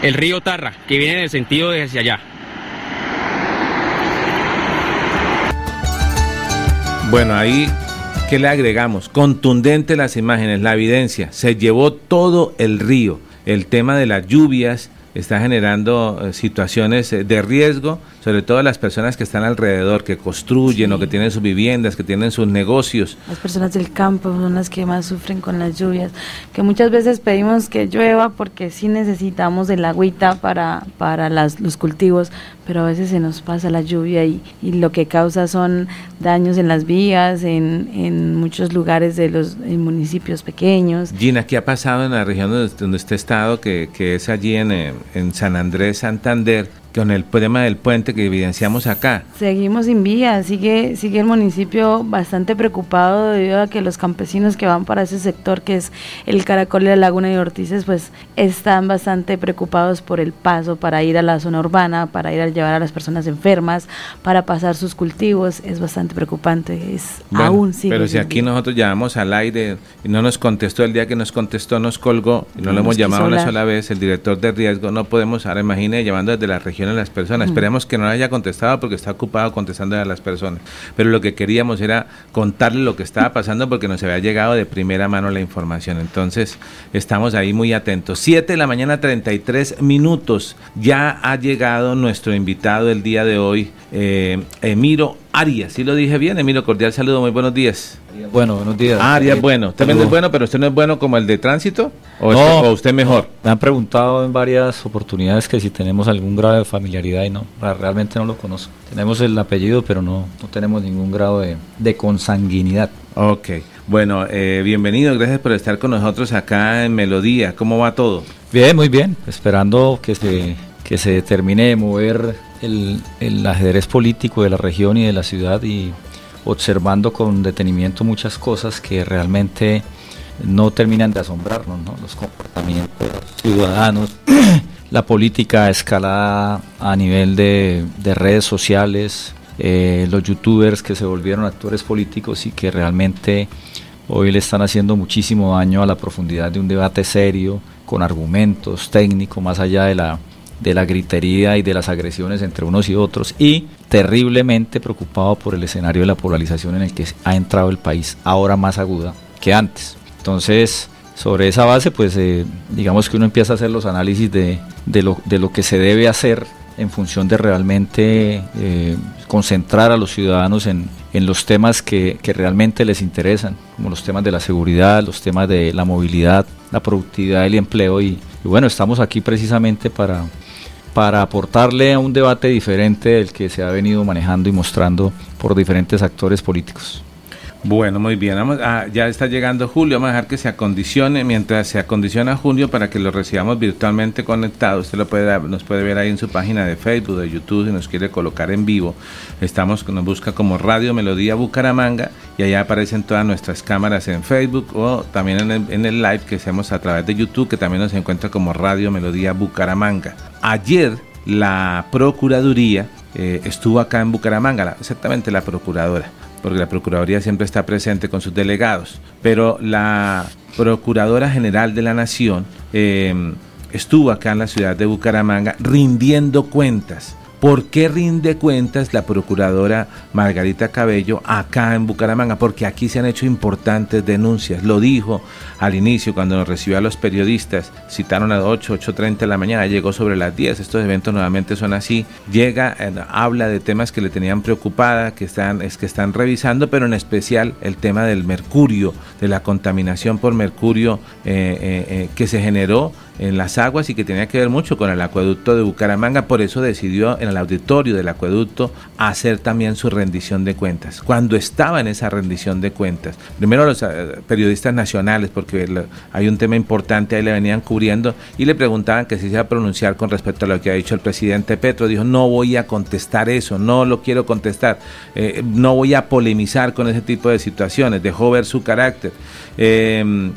el río Tarra, que viene en el sentido de hacia allá. Bueno, ahí, ¿qué le agregamos? Contundente las imágenes, la evidencia. Se llevó todo el río. El tema de las lluvias está generando eh, situaciones eh, de riesgo sobre todo las personas que están alrededor, que construyen o que tienen sus viviendas, que tienen sus negocios. Las personas del campo son las que más sufren con las lluvias, que muchas veces pedimos que llueva porque sí necesitamos el agüita para, para las, los cultivos, pero a veces se nos pasa la lluvia y, y lo que causa son daños en las vías, en, en muchos lugares de los municipios pequeños. Gina, ¿qué ha pasado en la región donde, donde usted ha estado, que, que es allí en, en San Andrés, Santander? Con el tema del puente que evidenciamos acá. Seguimos sin vía, sigue, sigue el municipio bastante preocupado debido a que los campesinos que van para ese sector, que es el Caracol de la Laguna y Ortices, pues están bastante preocupados por el paso para ir a la zona urbana, para ir a llevar a las personas enfermas, para pasar sus cultivos, es bastante preocupante, es aún sigue Pero si aquí nosotros llamamos al aire y no nos contestó el día que nos contestó, nos colgó y no, lo hemos llamado una sola vez, el director de riesgo, no podemos, ahora imagine, llamando desde la región a las personas. Esperemos que no haya contestado porque está ocupado contestando a las personas. Pero lo que queríamos era contarle lo que estaba pasando porque nos había llegado de primera mano la información. Entonces, estamos ahí muy atentos. 7 de la mañana, 33 minutos. Ya ha llegado nuestro invitado el día de hoy, eh, Emiro Arias. Sí lo dije bien, Emiro, cordial saludo, muy buenos días. Bueno, buenos días. Arias, bueno. Usted es bueno, pero usted no es bueno como el de tránsito. ¿O, no, usted, ¿O, usted, mejor? Me han preguntado en varias oportunidades que si tenemos algún grado de familiaridad y no, realmente no lo conozco. Tenemos el apellido, pero no, no tenemos ningún grado de, de consanguinidad. Ok. Bueno, eh, bienvenido, gracias por estar con nosotros acá en Melodía. ¿Cómo va todo? Bien, muy bien. Esperando que se, que se termine de mover el, ajedrez político de la región y de la ciudad y observando con detenimiento muchas cosas que realmente no terminan de asombrarnos, ¿no? los comportamientos de los ciudadanos, la política escalada a nivel de, de redes sociales, eh, los youtubers que se volvieron actores políticos y que realmente hoy le están haciendo muchísimo daño a la profundidad de un debate serio, con argumentos técnicos, más allá de la de la gritería y de las agresiones entre unos y otros y terriblemente preocupado por el escenario de la polarización en el que ha entrado el país, ahora más aguda que antes. Entonces, sobre esa base, pues eh, digamos que uno empieza a hacer los análisis de, de, lo, de lo que se debe hacer en función de realmente eh, concentrar a los ciudadanos en, en los temas que, que, realmente les interesan, como los temas de la seguridad, los temas de la movilidad, la productividad el empleo. Y bueno, estamos aquí precisamente para, para aportarle a un debate diferente del que se ha venido manejando y mostrando por diferentes actores políticos. Bueno, muy bien. Vamos a, ya está llegando Julio. Vamos a dejar que se acondicione mientras se acondiciona Julio para que lo recibamos virtualmente conectado. Usted lo puede, nos puede ver ahí en su página de Facebook, de YouTube, si nos quiere colocar en vivo. Estamos, nos busca como Radio Melodía Bucaramanga y allá aparecen todas nuestras cámaras en Facebook o también en el, en el live que hacemos a través de YouTube, que también nos encuentra como Radio Melodía Bucaramanga. Ayer la Procuraduría eh, estuvo acá en Bucaramanga, exactamente la Procuradora porque la Procuraduría siempre está presente con sus delegados, pero la Procuradora General de la Nación eh, estuvo acá en la ciudad de Bucaramanga rindiendo cuentas. ¿Por qué rinde cuentas la procuradora Margarita Cabello acá en Bucaramanga? Porque aquí se han hecho importantes denuncias. Lo dijo al inicio cuando nos recibió a los periodistas. Citaron a las 8, 8.30 de la mañana, llegó sobre las 10. Estos eventos nuevamente son así. Llega, eh, habla de temas que le tenían preocupada, que están, es que están revisando, pero en especial el tema del mercurio, de la contaminación por mercurio eh, eh, que se generó en las aguas y que tenía que ver mucho con el acueducto de Bucaramanga, por eso decidió en el auditorio del acueducto hacer también su rendición de cuentas. Cuando estaba en esa rendición de cuentas, primero los uh, periodistas nacionales, porque hay un tema importante, ahí le venían cubriendo y le preguntaban que si se iba a pronunciar con respecto a lo que ha dicho el presidente Petro, dijo, no voy a contestar eso, no lo quiero contestar, eh, no voy a polemizar con ese tipo de situaciones, dejó ver su carácter. Eh,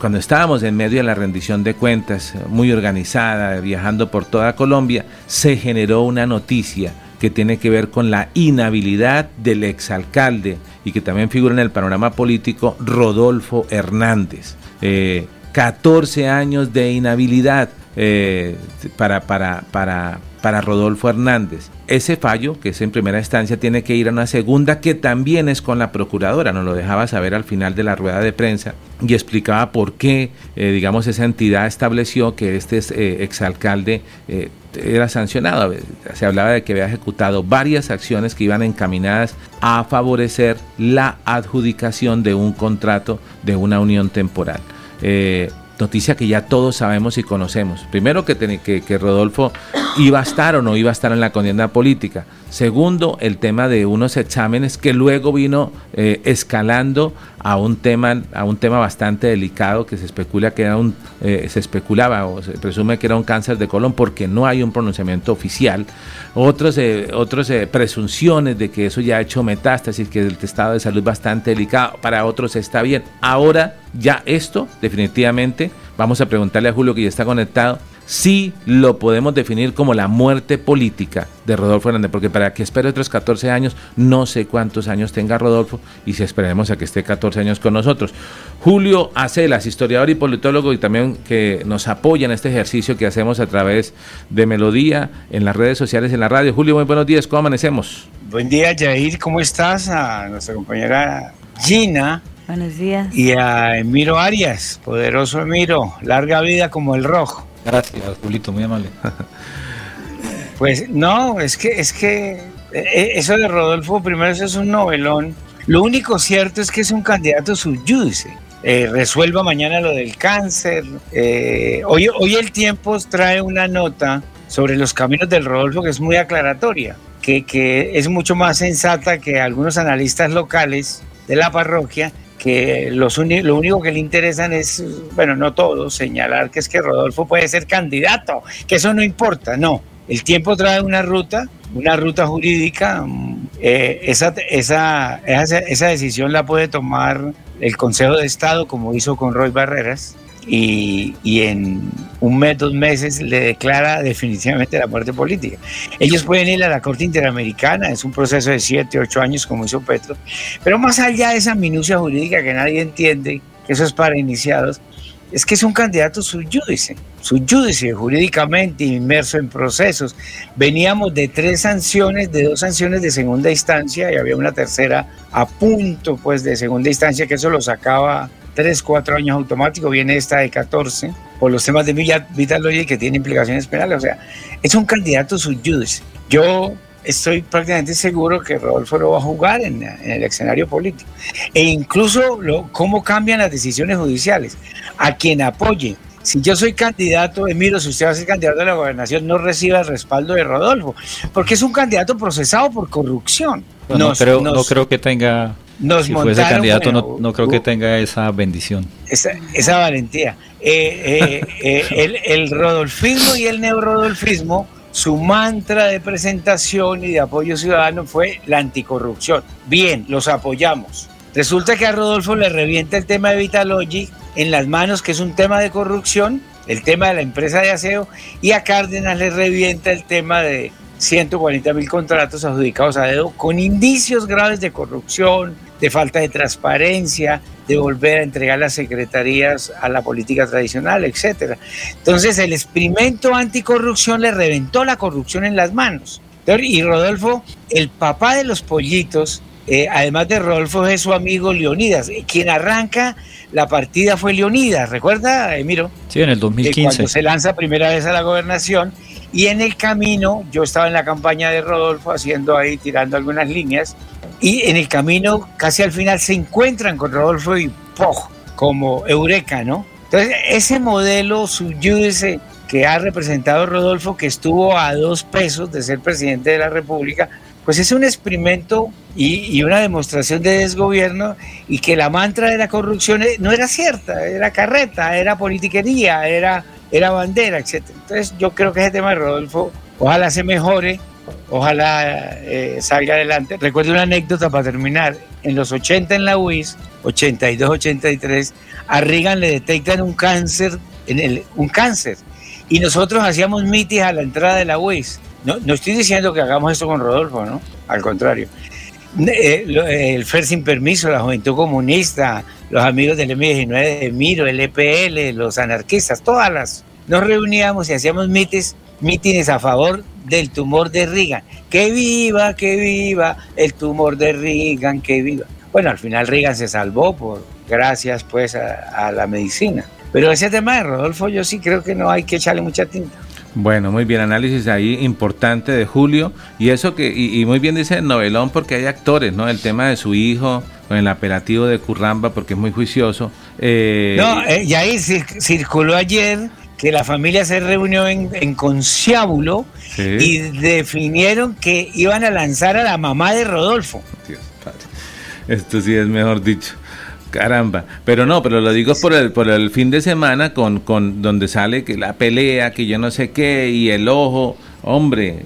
cuando estábamos en medio de la rendición de cuentas, muy organizada, viajando por toda Colombia, se generó una noticia que tiene que ver con la inhabilidad del exalcalde y que también figura en el panorama político, Rodolfo Hernández. Eh, 14 años de inhabilidad eh, para, para, para, para Rodolfo Hernández. Ese fallo, que es en primera instancia, tiene que ir a una segunda que también es con la procuradora. Nos lo dejaba saber al final de la rueda de prensa y explicaba por qué, eh, digamos, esa entidad estableció que este eh, exalcalde era sancionado. Se hablaba de que había ejecutado varias acciones que iban encaminadas a favorecer la adjudicación de un contrato de una unión temporal. Noticia que ya todos sabemos y conocemos. Primero que, que, que, Rodolfo iba a estar o no iba a estar en la contienda política. Segundo, el tema de unos exámenes que luego vino eh, escalando a un tema a un tema bastante delicado que se especula que era un eh, se especulaba o se presume que era un cáncer de colon porque no hay un pronunciamiento oficial. Otros eh, otros presunciones de que eso ya ha hecho metástasis, que el estado de salud bastante delicado. Para otros está bien. Ahora ya esto definitivamente vamos a preguntarle a Julio que ya está conectado sí lo podemos definir como la muerte política de Rodolfo Hernández, porque para que espere otros 14 años, no sé cuántos años tenga Rodolfo y si esperemos a que esté 14 años con nosotros. Julio Acelas, historiador y politólogo y también que nos apoya en este ejercicio que hacemos a través de Melodía en las redes sociales, en la radio. Julio, muy buenos días, ¿cómo amanecemos? Buen día, Jair, ¿cómo estás? A nuestra compañera Gina. Buenos días. Y a Emiro Arias, poderoso Emiro, larga vida como el rojo. Gracias, Julito, muy amable. Pues no, es que, es que eh, eso de Rodolfo primero eso es un novelón. Lo único cierto es que es un candidato subyúdice. Eh, resuelva mañana lo del cáncer. Eh, hoy, hoy el tiempo trae una nota sobre los caminos del Rodolfo que es muy aclaratoria, que, que es mucho más sensata que algunos analistas locales de la parroquia que los lo único que le interesan es, bueno, no todos, señalar que es que Rodolfo puede ser candidato, que eso no importa, no. El tiempo trae una ruta, una ruta jurídica, eh, esa, esa, esa, esa decisión la puede tomar el Consejo de Estado, como hizo con Roy Barreras, y, y, en un mes, dos meses le declara definitivamente la muerte política. Ellos pueden ir a la Corte Interamericana, es un proceso de siete, ocho años como hizo Petro, pero más allá de esa minucia jurídica que nadie entiende, que eso es para iniciados, es que es un candidato subyúdice, subyúdice jurídicamente inmerso en procesos. Veníamos de tres sanciones, de dos sanciones de segunda instancia y había una tercera a punto pues de segunda instancia que eso lo sacaba 3, 4 años automático, viene esta de 14, por los temas de Vital que tiene implicaciones penales. O sea, es un candidato subyudice. Yo estoy prácticamente seguro que Rodolfo lo va a jugar en, el escenario político. E incluso lo, cómo cambian las decisiones judiciales. A quien apoye. Si yo soy candidato, Emiro, si usted va a ser candidato a la gobernación, no reciba el respaldo de Rodolfo, porque es un candidato procesado por corrupción. No, nos, no, creo, nos, no creo que tenga nos si fuese candidato bueno, no, no, creo que tenga esa bendición. Esa, esa valentía. Eh, eh, eh, el, el, rodolfismo y el neorodolfismo, su mantra de presentación y de apoyo ciudadano fue la anticorrupción. Bien, los apoyamos. Resulta que a Rodolfo le revienta el tema de Vitalogic en las manos, que es un tema de corrupción, el tema de la empresa de aseo, y a Cárdenas le revienta el tema de 140 mil contratos adjudicados a dedo con indicios graves de corrupción, de falta de transparencia, de volver a entregar las secretarías a la política tradicional, etcétera. Entonces el experimento anticorrupción le reventó la corrupción en las manos. Y Rodolfo, el papá de los pollitos, eh, además de Rodolfo es su amigo Leonidas. Quien arranca la partida fue Leonidas, ¿recuerda, Emiro? Sí, en el 2015. cuando se lanza primera vez a la gobernación y en el camino, yo estaba en la campaña de Rodolfo haciendo ahí, tirando algunas líneas, y en el camino, casi al final, se encuentran con Rodolfo y ¡poh! como Eureka, ¿no? Entonces, ese modelo subyúdice que ha representado Rodolfo, que estuvo a dos pesos de ser presidente de la República, pues es un experimento y, y, una demostración de desgobierno y que la mantra de la corrupción no era cierta, era carreta, era politiquería, era, era bandera, etc. Entonces yo creo que ese tema de Rodolfo ojalá se mejore, ojalá eh, salga adelante. Recuerdo una anécdota para terminar, en los 80 en la UIS, 82, 83, a Reagan le detectan un cáncer, en el, un cáncer, y nosotros hacíamos mitis a la entrada de la UIS no, no estoy diciendo que hagamos esto con Rodolfo, ¿no? Al contrario. El FER sin permiso, la Juventud Comunista, los amigos del M19 de Miro, el EPL, los anarquistas, todas las nos reuníamos y hacíamos mítines, mítines a favor del tumor de Reagan. Que viva, que viva el tumor de Reagan, que viva. Bueno, al final Reagan se salvó por gracias pues a, a la medicina. Pero ese tema de Rodolfo yo sí creo que no hay que echarle mucha tinta. Bueno, muy bien, análisis ahí importante de Julio. Y eso que, y, muy bien dice el novelón porque hay actores, ¿no? El tema de su hijo, con el apelativo de Curramba porque es muy juicioso. Eh, no, eh, y ahí circuló ayer que la familia se reunió en, en Conciábulo y definieron que iban a lanzar a la mamá de Rodolfo. Dios, Esto sí es mejor dicho. Caramba, pero no, pero lo digo por el, por el fin de semana con, con donde sale que la pelea, que yo no sé qué, y el ojo, Hombre,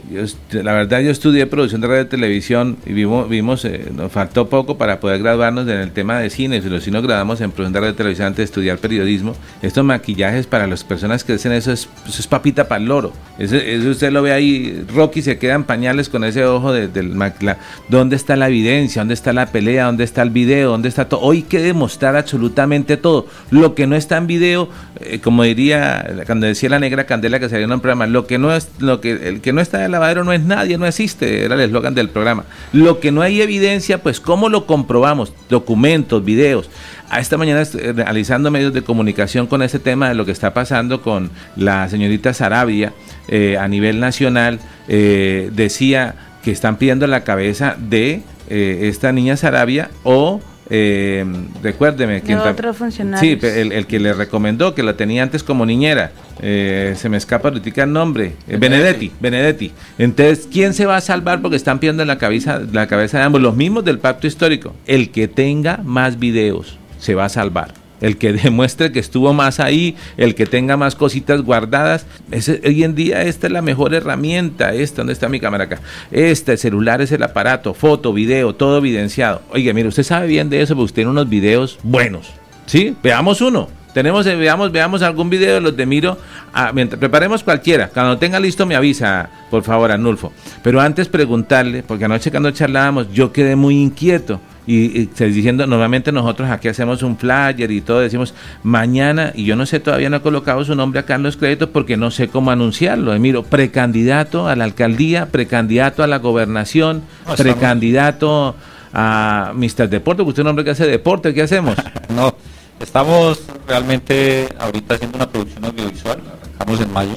la verdad yo estudié producción de radio y televisión y vimos, vimos eh, nos faltó poco para poder graduarnos en el tema de cine. Si los nos grabamos en producción de radio y televisión antes de estudiar periodismo, estos maquillajes para las personas que hacen eso es, eso es papita para el loro. Eso, usted lo ve ahí, Rocky se queda en pañales con ese ojo de, del la, ¿Dónde está la evidencia? ¿Dónde está la pelea? ¿Dónde está el video? ¿Dónde está todo? Hoy hay que demostrar absolutamente todo. Lo que no está en video, eh, como diría, cuando decía la negra candela que salió en un programa, lo que no es, lo que el que no está en el lavadero no es nadie, no existe, era el eslogan del programa. Lo que no hay evidencia, pues ¿cómo lo comprobamos? Documentos, videos. A esta mañana realizando medios de comunicación con ese tema de lo que está pasando con la señorita Sarabia eh, a nivel nacional, eh, decía que están pidiendo la cabeza de eh, esta niña Sarabia o eh, recuérdeme. ¿quién otro. Sí, el, que le recomendó, que la tenía antes como niñera. Eh, se me escapa ahorita el nombre. Eh, Benedetti, Benedetti. Entonces, ¿quién se va a salvar? Porque están pidiendo la cabeza, la cabeza de ambos, los mismos del pacto histórico. El que tenga más videos se va a salvar el que demuestre que estuvo más ahí, el que tenga más cositas guardadas. hoy en día esta es la mejor herramienta, esta, ¿dónde está mi cámara acá? Este celular es el aparato, foto, video, todo evidenciado. Oiga, mire, usted sabe bien de eso porque usted tiene unos videos buenos, ¿sí? Veamos uno. Tenemos, eh, veamos, veamos algún video de los de Miro. Ah, mientras, preparemos cualquiera. Cuando tenga listo me avisa, por favor, Anulfo. Pero antes preguntarle, porque anoche cuando charlábamos yo quedé muy inquieto y, diciendo, normalmente nosotros aquí hacemos un flyer y todo, decimos mañana, y yo no sé, todavía no he colocado su nombre acá en los créditos porque no sé cómo anunciarlo. Miro, precandidato a la alcaldía, precandidato a la gobernación, precandidato a Mr. Deporte, porque usted es un hombre que hace deporte, ¿qué hacemos? no, estamos realmente ahorita haciendo una producción audiovisual, arrancamos en mayo,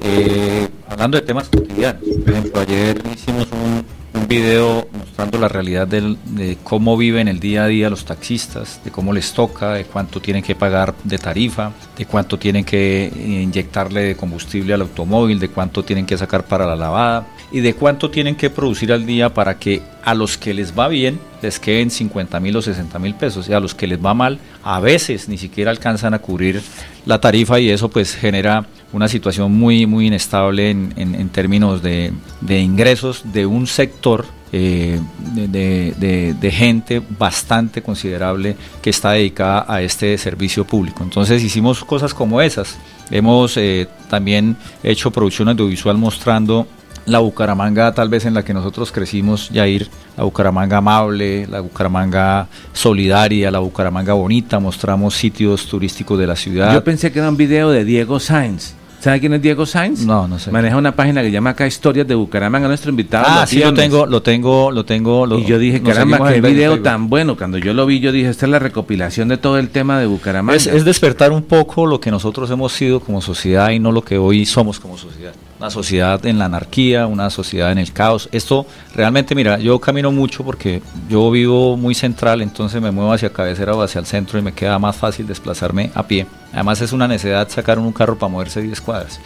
eh, hablando de temas cotidianos. Por ejemplo, ayer hicimos un un video mostrando la realidad de cómo viven el día a día los taxistas, de cómo les toca, de cuánto tienen que pagar de tarifa, de cuánto tienen que inyectarle de combustible al automóvil, de cuánto tienen que sacar para la lavada y de cuánto tienen que producir al día para que a los que les va bien les queden 50 mil o 60 mil pesos y a los que les va mal a veces ni siquiera alcanzan a cubrir la tarifa y eso pues genera una situación muy muy inestable en, en, términos de, de, ingresos de un sector eh, de, de, gente bastante considerable que está dedicada a este servicio público. Entonces hicimos cosas como esas. Hemos eh, también hecho producción audiovisual mostrando la Bucaramanga tal vez en la que nosotros crecimos, ir la Bucaramanga amable, la Bucaramanga solidaria, la Bucaramanga bonita, mostramos sitios turísticos de la ciudad. Yo pensé que era un video de Diego Sainz. ¿Sabe quién es Diego Sainz? No, no sé. Maneja una página que llama acá Historias de Bucaramanga, nuestro invitado. Ah, sí, lo tengo, lo tengo, lo tengo. y yo dije, caramba, qué video tan bueno. Cuando yo lo vi, yo dije, esta es la recopilación de todo el tema de Bucaramanga. es despertar un poco lo que nosotros hemos sido como sociedad y no lo que hoy somos como sociedad una sociedad en la anarquía, una sociedad en el caos. Esto realmente, mira, yo camino mucho porque yo vivo muy central, entonces me muevo hacia cabecera o hacia el centro y me queda más fácil desplazarme a pie. Además es una necesidad sacar un carro para moverse 10 cuadras.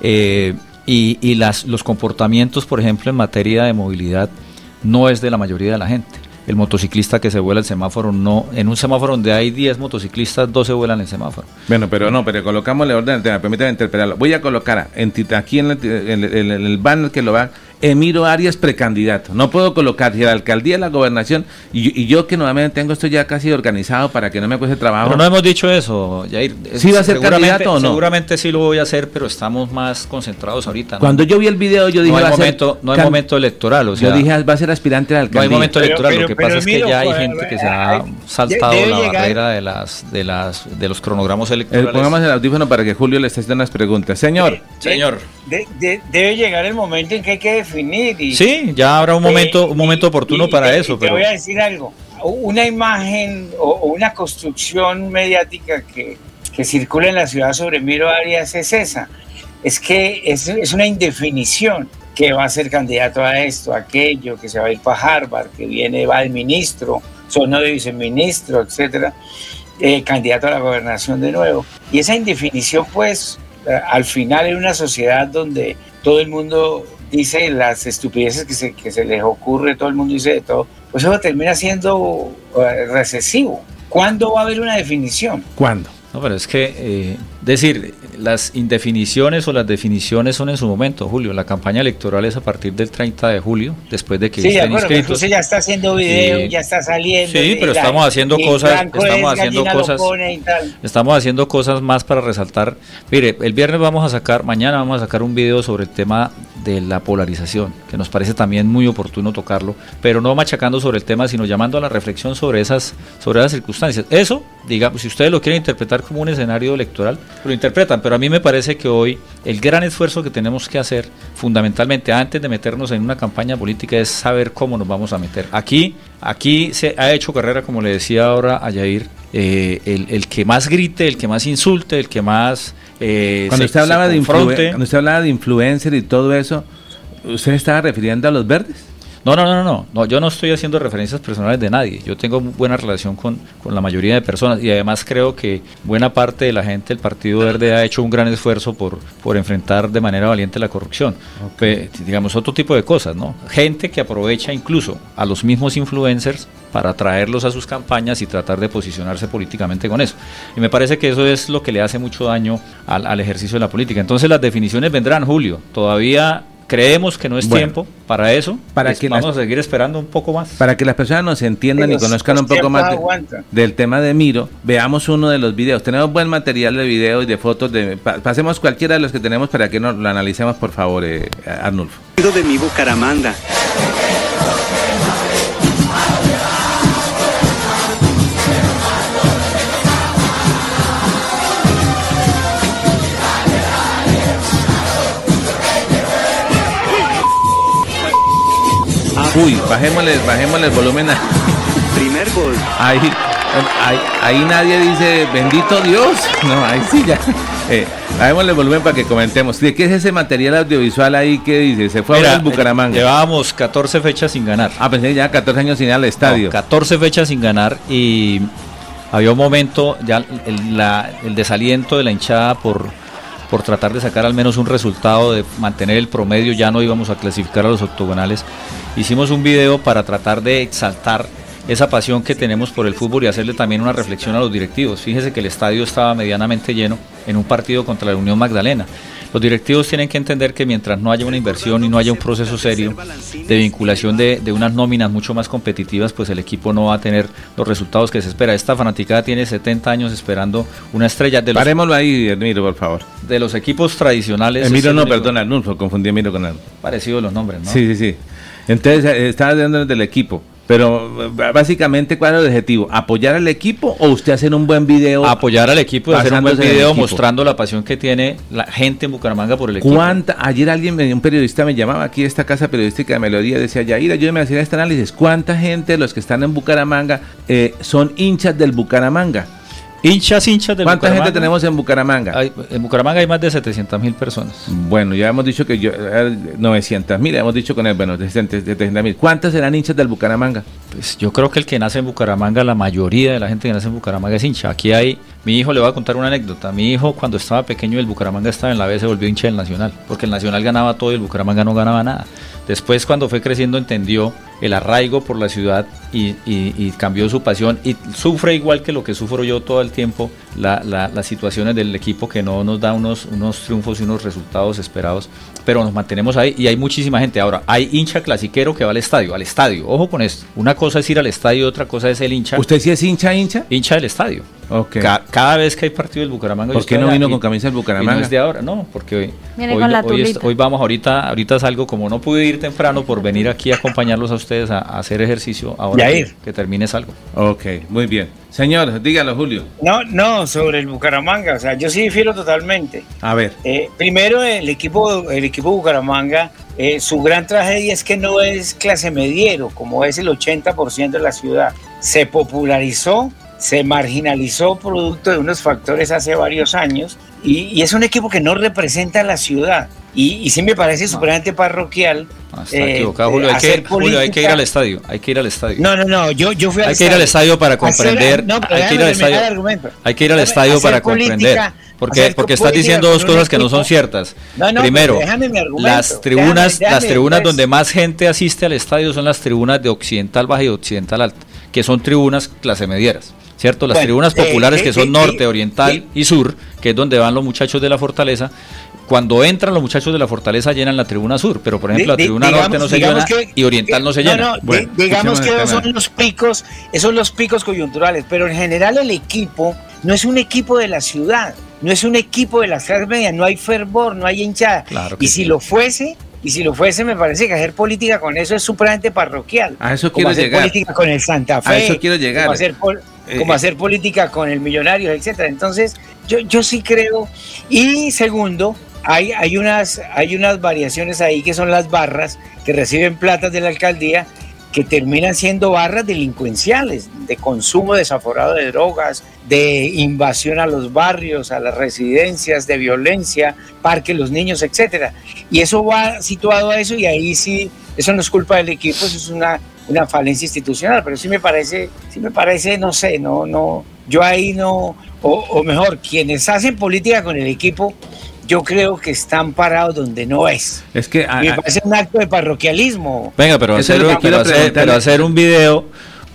Eh, y, y las, los comportamientos, por ejemplo, en materia de movilidad, no es de la mayoría de la gente el motociclista que se vuela el semáforo, no, en un semáforo donde hay 10 motociclistas, 12 vuelan el semáforo. Bueno, pero no, pero colocamos el orden tema, permítame interpretarlo. Voy a colocar en, aquí en el, banner que lo va, Emiro Arias precandidato. No puedo colocar la alcaldía, la gobernación, y, yo que nuevamente tengo esto ya casi organizado para que no me cueste trabajo. Pero no hemos dicho eso, Jair. ¿Sí va a ser candidato o no? Seguramente sí lo voy a hacer, pero estamos más concentrados ahorita. Cuando yo vi el video, yo dije. No hay, momento, no hay momento electoral. O sea, yo dije, va a ser aspirante a la alcaldía. No hay momento electoral. lo que pasa es que ya hay gente que se ha saltado la barrera de las de las de los cronogramas eh, electorales. pongamos el audífono para que Julio le esté haciendo unas preguntas. Señor. señor. debe llegar el momento en que hay que definir. Y, sí, ya habrá un momento, un momento oportuno para eso. Te voy a decir algo. Una imagen o, una construcción mediática que, que circula en la ciudad sobre Miro Arias es esa. Es que es, es una indefinición que va a ser candidato a esto, a aquello, que se va a ir para Harvard, que viene, va el ministro, son de viceministro, etcétera, eh, candidato a la gobernación de nuevo. Y esa indefinición, pues, eh, al final en una sociedad donde todo el mundo dice las estupideces que se, que se les ocurre, todo el mundo dice de todo, pues eso termina siendo eh, recesivo. ¿Cuándo va a haber una definición? ¿Cuándo? No, pero es que decir, las indefiniciones o las definiciones son en su momento, Julio. La campaña electoral es a partir del 30 de julio, después de que sí, estén inscritos. ya está haciendo video, ya está saliendo. Sí, pero estamos haciendo cosas, estamos haciendo cosas, estamos haciendo cosas más para resaltar. Mire, el viernes vamos a sacar, mañana vamos a sacar un video sobre el tema de la polarización, que nos parece también muy oportuno tocarlo, pero no machacando sobre el tema, sino llamando a la reflexión sobre esas, sobre esas circunstancias. Eso, digamos, si ustedes lo quieren interpretar como un escenario electoral, lo interpretan, pero a mí me parece que hoy el gran esfuerzo que tenemos que hacer, fundamentalmente antes de meternos en una campaña política, es saber cómo nos vamos a meter. Aquí, aquí se ha hecho carrera, como le decía ahora a Yair, eh, el, que más grite, el que más insulte, el que más... Eh, cuando, usted hablaba de cuando usted hablaba de influencer y todo eso, ¿usted estaba refiriendo a los verdes? No, no, no, no, no, yo no estoy haciendo referencias personales de nadie. Yo tengo buena relación con, la mayoría de personas y además creo que buena parte de la gente del Partido Verde ha hecho un gran esfuerzo por, por enfrentar de manera valiente la corrupción. digamos, otro tipo de cosas, ¿no? Gente que aprovecha incluso a los mismos influencers para traerlos a sus campañas y tratar de posicionarse políticamente con eso. Y me parece que eso es lo que le hace mucho daño al, al ejercicio de la política. Entonces las definiciones vendrán, Julio. Todavía Creemos que no es tiempo para eso. Para que vamos a seguir esperando un poco más. Para que las personas nos entiendan y conozcan un poco más del tema de Miro, veamos uno de los videos. Tenemos buen material de video y de fotos. De, pasemos cualquiera de los que tenemos para que nos lo analicemos, por favor, eh, Arnulfo. De mi Bucaramanga. Uy, bajémosle, bajémosle el volumen. Primer gol. Ahí, ahí, nadie dice, bendito Dios. No, ahí sí ya. Eh, bajémosle el volumen para que comentemos. ¿De qué es ese material audiovisual ahí que dice? Se fue a Bucaramanga. Llevábamos 14 fechas sin ganar. Ah, pensé ya 14 años sin ir al estadio. 14 fechas sin ganar y había un momento, ya el, el desaliento de la hinchada por por tratar de sacar al menos un resultado, de mantener el promedio, ya no íbamos a clasificar a los octogonales. Hicimos un video para tratar de exaltar esa pasión que tenemos por el fútbol y hacerle también una reflexión a los directivos. Fíjese que el estadio estaba medianamente lleno en un partido contra la Unión Magdalena. Los directivos tienen que entender que mientras no haya una inversión y no haya un proceso serio de vinculación de, unas nóminas mucho más competitivas, pues el equipo no va a tener los resultados que se espera. Esta fanaticada tiene 70 años esperando una estrella. De los, Parémoslo ahí, Emiro, por favor. De los equipos tradicionales. Emiro no, perdona, Arnulfo, confundí Emiro con él. Parecido los nombres, ¿no? Sí, sí, sí. Entonces, eh, estaba hablando del equipo. Pero básicamente, ¿cuál es el objetivo? ¿Apoyar al equipo o usted hacer un buen video? Apoyar al equipo y hacer un buen video mostrando la pasión que tiene la gente en Bucaramanga por el equipo. ¿Cuánta? Ayer alguien, un periodista me llamaba aquí a esta casa periodística de Melodía, decía, Yair, ayúdeme a hacer este análisis. ¿Cuánta gente de los que están en Bucaramanga eh, son hinchas del Bucaramanga? Hinchas, hinchas de ¿Cuánta gente tenemos en Bucaramanga? en Bucaramanga hay más de 700 mil personas. Bueno, ya hemos dicho que yo, 900 eh, mil, hemos dicho con él, bueno, 700 mil. ¿Cuántas serán hinchas del Bucaramanga? Pues yo creo que el que nace en Bucaramanga, la mayoría de la gente que nace en Bucaramanga es hincha. Aquí hay, mi hijo le voy a contar una anécdota. Mi hijo cuando estaba pequeño el Bucaramanga estaba en la B se volvió hincha del Nacional, porque el Nacional ganaba todo y el Bucaramanga no ganaba nada. Después cuando fue creciendo entendió el arraigo por la ciudad y, y- y cambió su pasión y sufre igual que lo que sufro yo todo el tiempo la- la- las situaciones del equipo que no nos da unos, unos triunfos y unos resultados esperados, pero nos mantenemos ahí y hay muchísima gente. Ahora, hay hincha clasiquero que va al estadio, al estadio, ojo con esto, una cosa es ir al estadio, otra cosa es el hincha. ¿Usted sí es hincha, hincha? Hincha del estadio. Ok. Ca- cada vez que hay partido del Bucaramanga. yo ¿Por qué no vino con camisa del Bucaramanga? no es de ahora, no, porque hoy, hoy, con la hoy hoy vamos ahorita, ahorita salgo, como no pude ir temprano por venir aquí a acompañarlos a ustedes a, a hacer ejercicio, ahora que, que termine salgo. Ok, muy bien. Señor, dígalo, Julio. No, no, sobre el Bucaramanga, o sea, yo sí difiero totalmente. A ver. Eh, primero, el equipo, el equipo Bucaramanga, eh, su gran tragedia es que no es clase mediero, como es el 80% de la ciudad. Se popularizó, se marginalizó producto de unos factores hace varios años y, y es un equipo que no representa a la ciudad. Y, y sí me parece supremamente parroquial. Está eh, equivocado, eh, Julio. Hay que, hacer Julio, hay que ir al estadio. Hay que ir al estadio. No, no, no, yo, yo fui al Hay que ir al estadio para comprender. no, pero hay que ir al estadio. Hay que ir al estadio para política, comprender. Porque, porque estás diciendo dos cosas que no son ciertas. No, no, Primero, las tribunas, Déjame, las tribunas pues. donde más gente asiste al estadio son las tribunas de Occidental Baja y Occidental Alta, que son tribunas clase medieras. ¿Cierto? Las Bueno, tribunas eh, populares eh, que son eh, norte, eh, oriental eh, y sur, que es donde van los muchachos de la fortaleza. Cuando entran los muchachos de la fortaleza llenan la tribuna sur, pero por ejemplo la tribuna digamos- norte no se llena que- y oriental no se No, llena. no, di- digamos que esos son los picos, esos son los picos coyunturales, pero en general el equipo no es un equipo de la ciudad, no es un equipo de las clases medias, no hay fervor, no hay hinchada. Claro y si sí. lo fuese, y si lo fuese, me parece que hacer política con eso es supremamente parroquial. A eso como quiero hacer llegar. política con el Santa Fe. A eso quiero llegar. Como hacer, pol- Eh, como eh. hacer política con el millonario, etcétera. Entonces, yo, yo sí creo. Y segundo, hay, hay, unas, hay unas variaciones ahí que son las barras que reciben platas de la alcaldía que terminan siendo barras delincuenciales, de consumo desaforado de drogas, de invasión a los barrios, a las residencias, de violencia, parque los niños, etcétera. Y eso va situado a eso y ahí sí, eso no es culpa del equipo, eso es una, una falencia institucional, pero sí me parece, sí me parece, no sé, no, no, yo ahí no, o, o mejor, quienes hacen política con el equipo, yo creo que están parados donde no es. Es que Y me parece un acto de parroquialismo. Venga, pero, hacer, pero hacer- pero hacer un video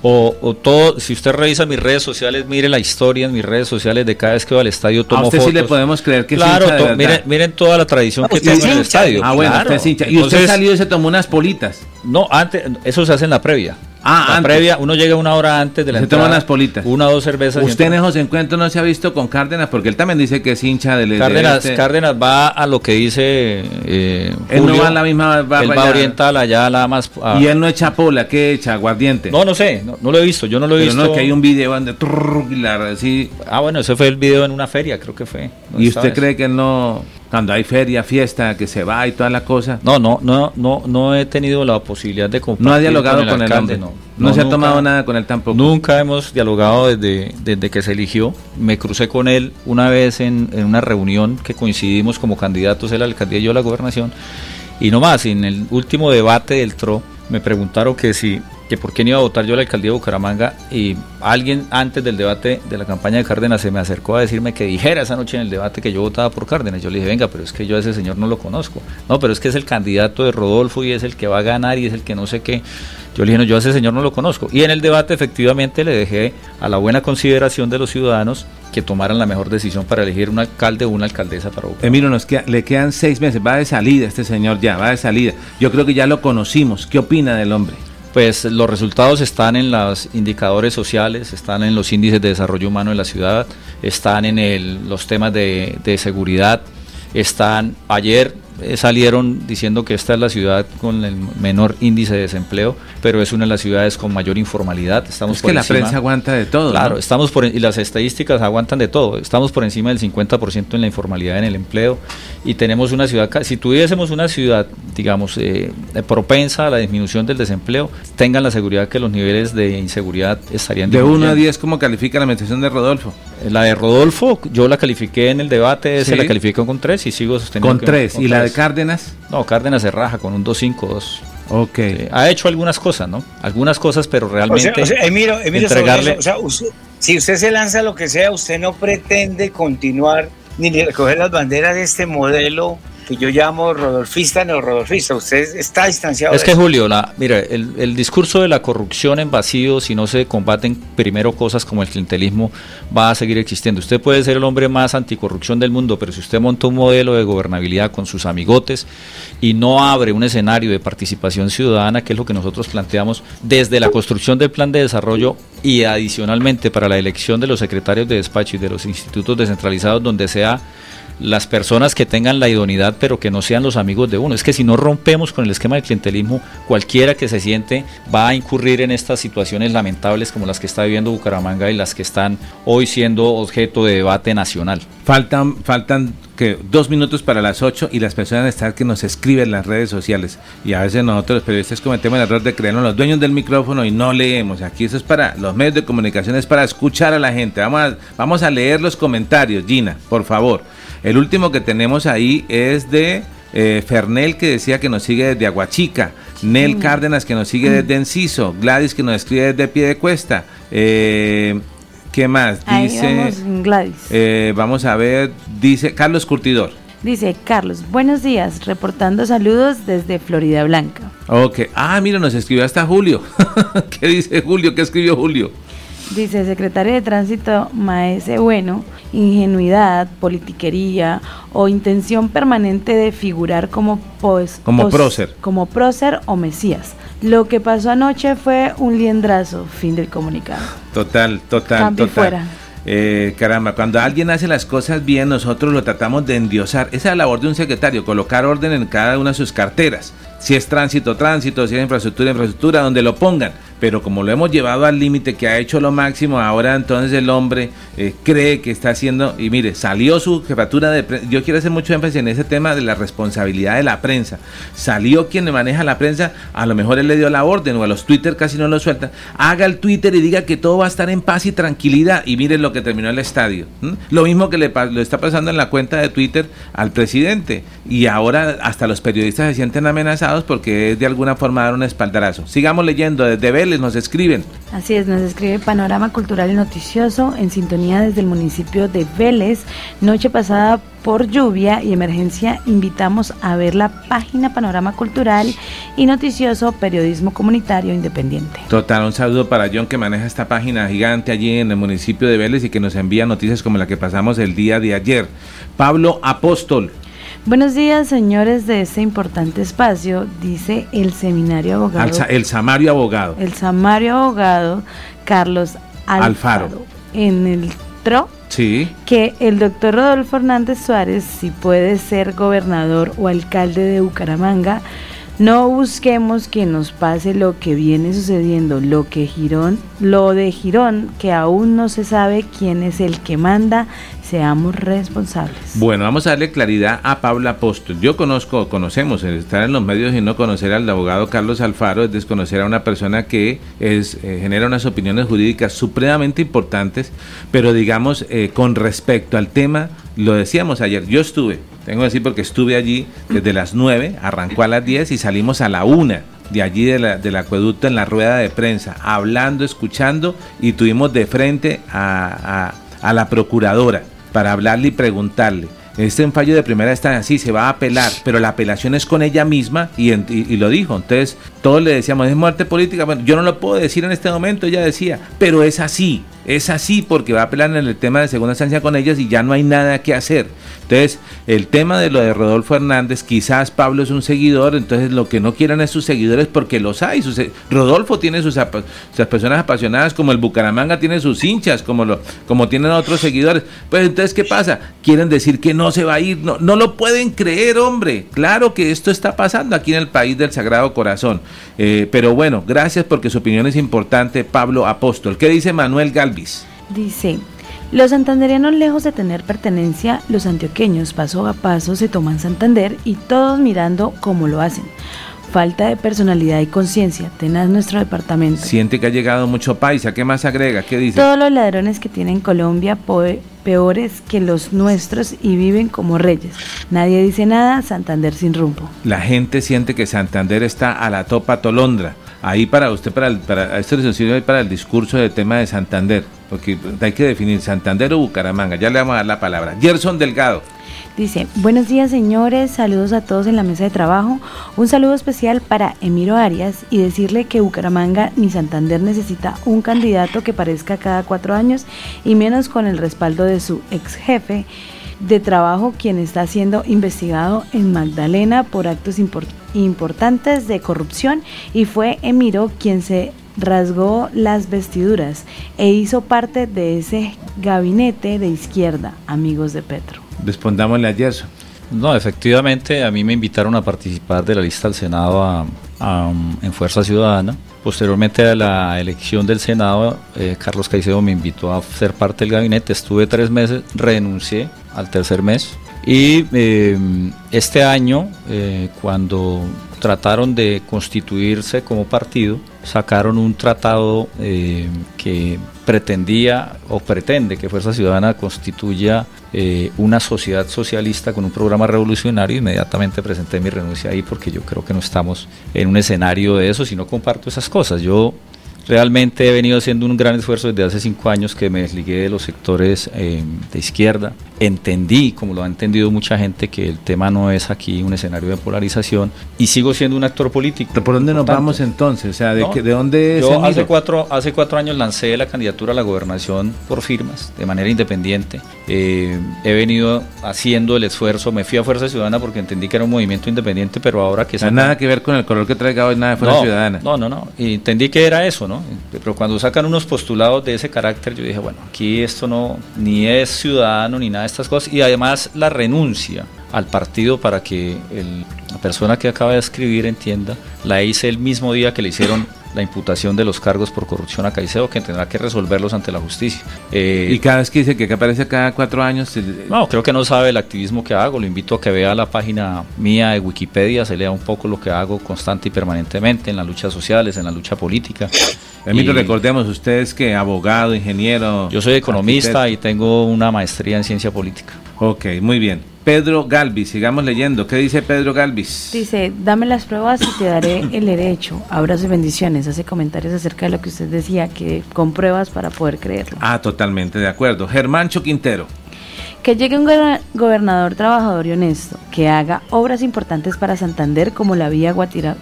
o, o todo, si usted revisa mis redes sociales, mire la historia en mis redes sociales de cada vez que voy al estadio, tomo A usted fotos. sí le podemos creer que es claro, hincha de to- verdad. miren, miren toda la tradición que es en el hincha. estadio. Ah, bueno, claro. usted es hincha. Y usted salió y se tomó unas politas. No, antes, eso se hace en la previa. Ah, la antes. previa, uno llega una hora antes de la Se entrada. toman las politas. Una o dos cervezas. Usted en esos encuentros no se ha visto con Cárdenas porque él también dice que es hincha del de Cárdenas, este- Cárdenas va a lo que dice eh, Él no va a la misma Él va oriental allá la más. a- Y él no echa pola, ¿qué echa? Aguardiente. No, no sé, no, no lo he visto, yo no lo he Pero visto. no, que hay un video donde trrr, la- así. Ah, bueno, ese fue el video en una feria, creo que fue. ¿Dónde ¿Y usted cree que él no, cuando hay feria, fiesta, que se va y toda la cosa? No, no, no, no, no he tenido la posibilidad de compartir No ha dialogado con el, alcalde, hombre. no. No, se ha tomado nada con él tampoco. Nunca hemos dialogado desde, desde que se eligió. Me crucé con él una vez en, en una reunión que coincidimos como candidatos, él la alcaldía y yo a la gobernación. Y no más, en el último debate del TRO me preguntaron que si que por qué no iba a votar yo a la alcaldía de Bucaramanga y alguien antes del debate de la campaña de Cárdenas se me acercó a decirme que dijera esa noche en el debate que yo votaba por Cárdenas. Yo le dije, venga, pero es que yo a ese señor no lo conozco. No, pero es que es el candidato de Rodolfo y es el que va a ganar y es el que no sé qué. Yo le dije, no, yo a ese señor no lo conozco. Y en el debate efectivamente le dejé a la buena consideración de los ciudadanos que tomaran la mejor decisión para elegir un alcalde o una alcaldesa para Bucaramanga. Emilio, nos queda- le quedan seis meses. Va de salida este señor ya, va de salida. Yo creo que ya lo conocimos. ¿Qué opina del hombre? Pues los resultados están en los indicadores sociales, están en los índices de desarrollo humano de la ciudad, están en el- los temas de, de seguridad, están ayer eh, salieron diciendo que esta es la ciudad con el menor índice de desempleo, pero es una de las ciudades con mayor informalidad. Estamos Es por que la prensa aguanta de todo. Claro, ¿no? estamos por y las estadísticas aguantan de todo. Estamos por encima del 50% en la informalidad en el empleo y tenemos una ciudad, si tuviésemos una ciudad, digamos, eh, eh, propensa a la disminución del desempleo, tengan la seguridad que los niveles de inseguridad estarían De 1 a disminuyendo. 10, ¿cómo califica la administración de Rodolfo? La de Rodolfo, yo la califiqué en el debate, se Sí. la calificó con 3 y sigo sosteniendo Con que- 3. con ¿Y la de Cárdenas? No, Cárdenas se raja con un 2.5, 2. Ok. Ha hecho algunas cosas, ¿no? Algunas cosas, pero realmente. O sea, o sea, Emiro, Emiro, sobre entregarle. eso, o sea, usted- si usted se lanza lo que sea, usted no pretende continuar ni recoger las banderas de este modelo que yo llamo rodolfista neorrodolfista. Usted está distanciado. Es de que eso. Julio, la, mira, el, el discurso de la corrupción en vacío, si no se combaten primero cosas como el clientelismo, va a seguir existiendo. Usted puede ser el hombre más anticorrupción del mundo, pero si usted monta un modelo de gobernabilidad con sus amigotes y no abre un escenario de participación ciudadana, que es lo que nosotros planteamos desde la construcción del plan de desarrollo y adicionalmente para la elección de los secretarios de despacho y de los institutos descentralizados, donde sea las personas que tengan la idoneidad, pero que no sean los amigos de uno. Es que si no rompemos con el esquema del clientelismo, cualquiera que se siente va a incurrir en estas situaciones lamentables como las que está viviendo Bucaramanga y las que están hoy siendo objeto de debate nacional. Faltan, faltan que dos minutos para las 8 y las personas están que nos escriben en las redes sociales. Y a veces nosotros los periodistas cometemos el error de creernos los dueños del micrófono y no leemos. Aquí eso es para los medios de comunicación, es para escuchar a la gente. Vamos vamos a leer los comentarios, Gina, por favor. El último que tenemos ahí es de eh, Fernel que decía que nos sigue desde Aguachica, Nel. Cárdenas que nos sigue desde Enciso, Gladys que nos escribe desde Piedecuesta. Eh, ¿Qué más? Ahí Dice... vamos, Gladys. Eh, vamos a ver, dice Carlos Curtidor. Dice Carlos, buenos días, reportando saludos desde Florida Blanca. Ok. Ah, mira, nos escribió hasta Julio. ¿Qué dice Julio? ¿Qué escribió Julio? Dice secretario de Tránsito Maese Bueno, ingenuidad, politiquería o intención permanente de figurar como pues, Como pos- prócer. como prócer o mesías. Lo que pasó anoche fue un liendrazo, fin del comunicado. Total, total, total. fuera. Eh, caramba, cuando alguien hace las cosas bien, nosotros lo tratamos de endiosar. Esa es la labor de un secretario, colocar orden en cada una de sus carteras. Si es tránsito, tránsito, si es infraestructura, infraestructura, donde lo pongan. Pero como lo hemos llevado al límite, que ha hecho lo máximo, ahora entonces el hombre eh, cree que está haciendo, y mire, salió su jefatura de prensa, yo quiero hacer mucho énfasis en ese tema de la responsabilidad de la prensa. Salió quien le maneja la prensa, a lo mejor él le dio la orden, o a los Twitter casi no lo sueltan. Haga el Twitter y diga que todo va a estar en paz y tranquilidad, y miren lo que terminó el estadio. Lo mismo que le, le está pasando en la cuenta de Twitter al presidente, y ahora hasta los periodistas se sienten amenazados porque es de alguna forma dar un espaldarazo. Sigamos leyendo, desde Vélez nos escriben. Así es, nos escribe Panorama Cultural y Noticioso en sintonía desde el municipio de Vélez. Noche pasada por lluvia y emergencia invitamos a ver la página Panorama Cultural y Noticioso Periodismo Comunitario Independiente. Total, un saludo para John que maneja esta página gigante allí en el municipio de Vélez y que nos envía noticias como la que pasamos el día de ayer. Pablo Apóstol. Buenos días, señores de este importante espacio, dice el seminario abogado. Sa- el Samario Abogado. el Samario abogado Carlos Alfaro, Alfaro. en el TRO Sí. que el doctor Rodolfo Hernández Suárez, si puede ser gobernador o alcalde de Bucaramanga, no busquemos que nos pase lo que viene sucediendo, lo que Girón, lo de Girón, que aún no se sabe quién es el que manda, seamos responsables. Bueno, vamos a darle claridad a Pablo Apóstol. Yo conozco, conocemos, estar en los medios y no conocer al abogado Carlos Alfaro es desconocer a una persona que es, eh, genera unas opiniones jurídicas supremamente importantes, pero digamos, eh, con respecto al tema, lo decíamos ayer, yo estuve, tengo que decir porque estuve allí desde las 9, arrancó a las 10 y salimos a la 1 de allí del acueducto en la rueda de prensa, hablando, escuchando y tuvimos de frente a, a- a la procuradora para hablarle y preguntarle. Este enfallo de primera está así, se va a apelar, pero la apelación es con ella misma y, en- y- y lo dijo. Entonces, todos le decíamos, es muerte política. Bueno, yo no lo puedo decir en este momento, ella decía, pero es así, es así porque va a apelar en el tema de segunda instancia con ellas y ya no hay nada que hacer. Entonces, el tema de lo de Rodolfo Hernández, quizás Pablo es un seguidor, entonces lo que no quieran es sus seguidores porque los hay. sus Rodolfo tiene sus, sus personas apasionadas, como el Bucaramanga tiene sus hinchas, como, lo, como tienen otros seguidores. Pues entonces, ¿qué pasa? Quieren decir que no se va a ir. No, no lo pueden creer, hombre. Claro que esto está pasando aquí en el país del Sagrado Corazón. Eh, pero bueno, gracias porque su opinión es importante, Pablo Apóstol. ¿Qué dice Manuel Galvis? Dice, los santanderianos lejos de tener pertenencia, los antioqueños paso a paso se toman Santander y todos mirando cómo lo hacen. Falta de personalidad y conciencia, tenaz nuestro departamento. Siente que ha llegado mucho paisa. ¿Qué más agrega? ¿Qué dice? Todos los ladrones que tiene Colombia, peores que los nuestros y viven como reyes. Nadie dice nada, Santander sin rumbo. La gente siente que Santander está a la topa tolondra. Ahí para usted, para, el, para esto les sirve para el discurso del tema de Santander, porque hay que definir Santander o Bucaramanga. Ya le vamos a dar la palabra. Gerson Delgado. Dice, buenos días señores, saludos a todos en la mesa de trabajo. Un saludo especial para Emiro Arias y decirle que Bucaramanga ni Santander necesita un candidato que parezca cada cuatro años y menos con el respaldo de su ex jefe de trabajo quien está siendo investigado en Magdalena por actos importantes de corrupción y fue Emiro quien se rasgó las vestiduras e hizo parte de ese gabinete de izquierda, amigos de Petro. Respondámosle a Gerson. No, efectivamente, a mí me invitaron a participar de la lista al Senado en Fuerza Ciudadana. Posteriormente a la elección del Senado, eh, Carlos Caicedo me invitó a ser parte del gabinete. Estuve tres meses, renuncié al tercer mes. Y eh, este año, eh, cuando trataron de constituirse como partido, sacaron un tratado eh, que pretendía o pretende que Fuerza Ciudadana constituya una sociedad socialista con un programa revolucionario. Inmediatamente presenté mi renuncia ahí porque yo creo que no estamos en un escenario de eso, si no comparto esas cosas. Yo Realmente he venido haciendo un gran esfuerzo desde hace cinco años que me desligué de los sectores de izquierda. Entendí, como lo ha entendido mucha gente, que el tema no es aquí un escenario de polarización y sigo siendo un actor político. ¿Por dónde nos vamos entonces? O sea, ¿de, ¿de dónde Yo hace cuatro, hace cuatro años lancé la candidatura a la gobernación por firmas, de manera independiente. Eh, he venido haciendo el esfuerzo, me fui a Fuerza Ciudadana porque entendí que era un movimiento independiente, pero ahora que... No, nada que ver con el color que traiga hoy, nada de Fuerza Ciudadana. No, no, no. Y entendí que era eso, ¿no? Pero cuando sacan unos postulados de ese carácter, yo dije, bueno, aquí esto no, ni es ciudadano ni nada estas cosas, y además la renuncia al partido para que la persona que acaba de escribir entienda, la hice el mismo día que le hicieron la imputación de los cargos por corrupción a Caicedo, que tendrá que resolverlos ante la justicia. Eh, y cada vez que dice que aparece cada cuatro años... No, creo que no sabe el activismo que hago, lo invito a que vea la página mía de Wikipedia, se lea un poco lo que hago constante y permanentemente en las luchas sociales, en la lucha política. Permito, recordemos, ustedes que abogado, ingeniero... Yo soy economista y tengo una maestría en ciencia política. Ok, muy bien. Pedro Galvis, sigamos leyendo. ¿Qué dice Pedro Galvis? Dice, dame las pruebas y te daré el derecho. Abrazos y bendiciones. Hace comentarios acerca de lo que usted decía, que con pruebas para poder creerlo. Ah, totalmente de acuerdo. Germancho Quintero. Que llegue un gobernador trabajador y honesto, que haga obras importantes para Santander como la vía Guatira,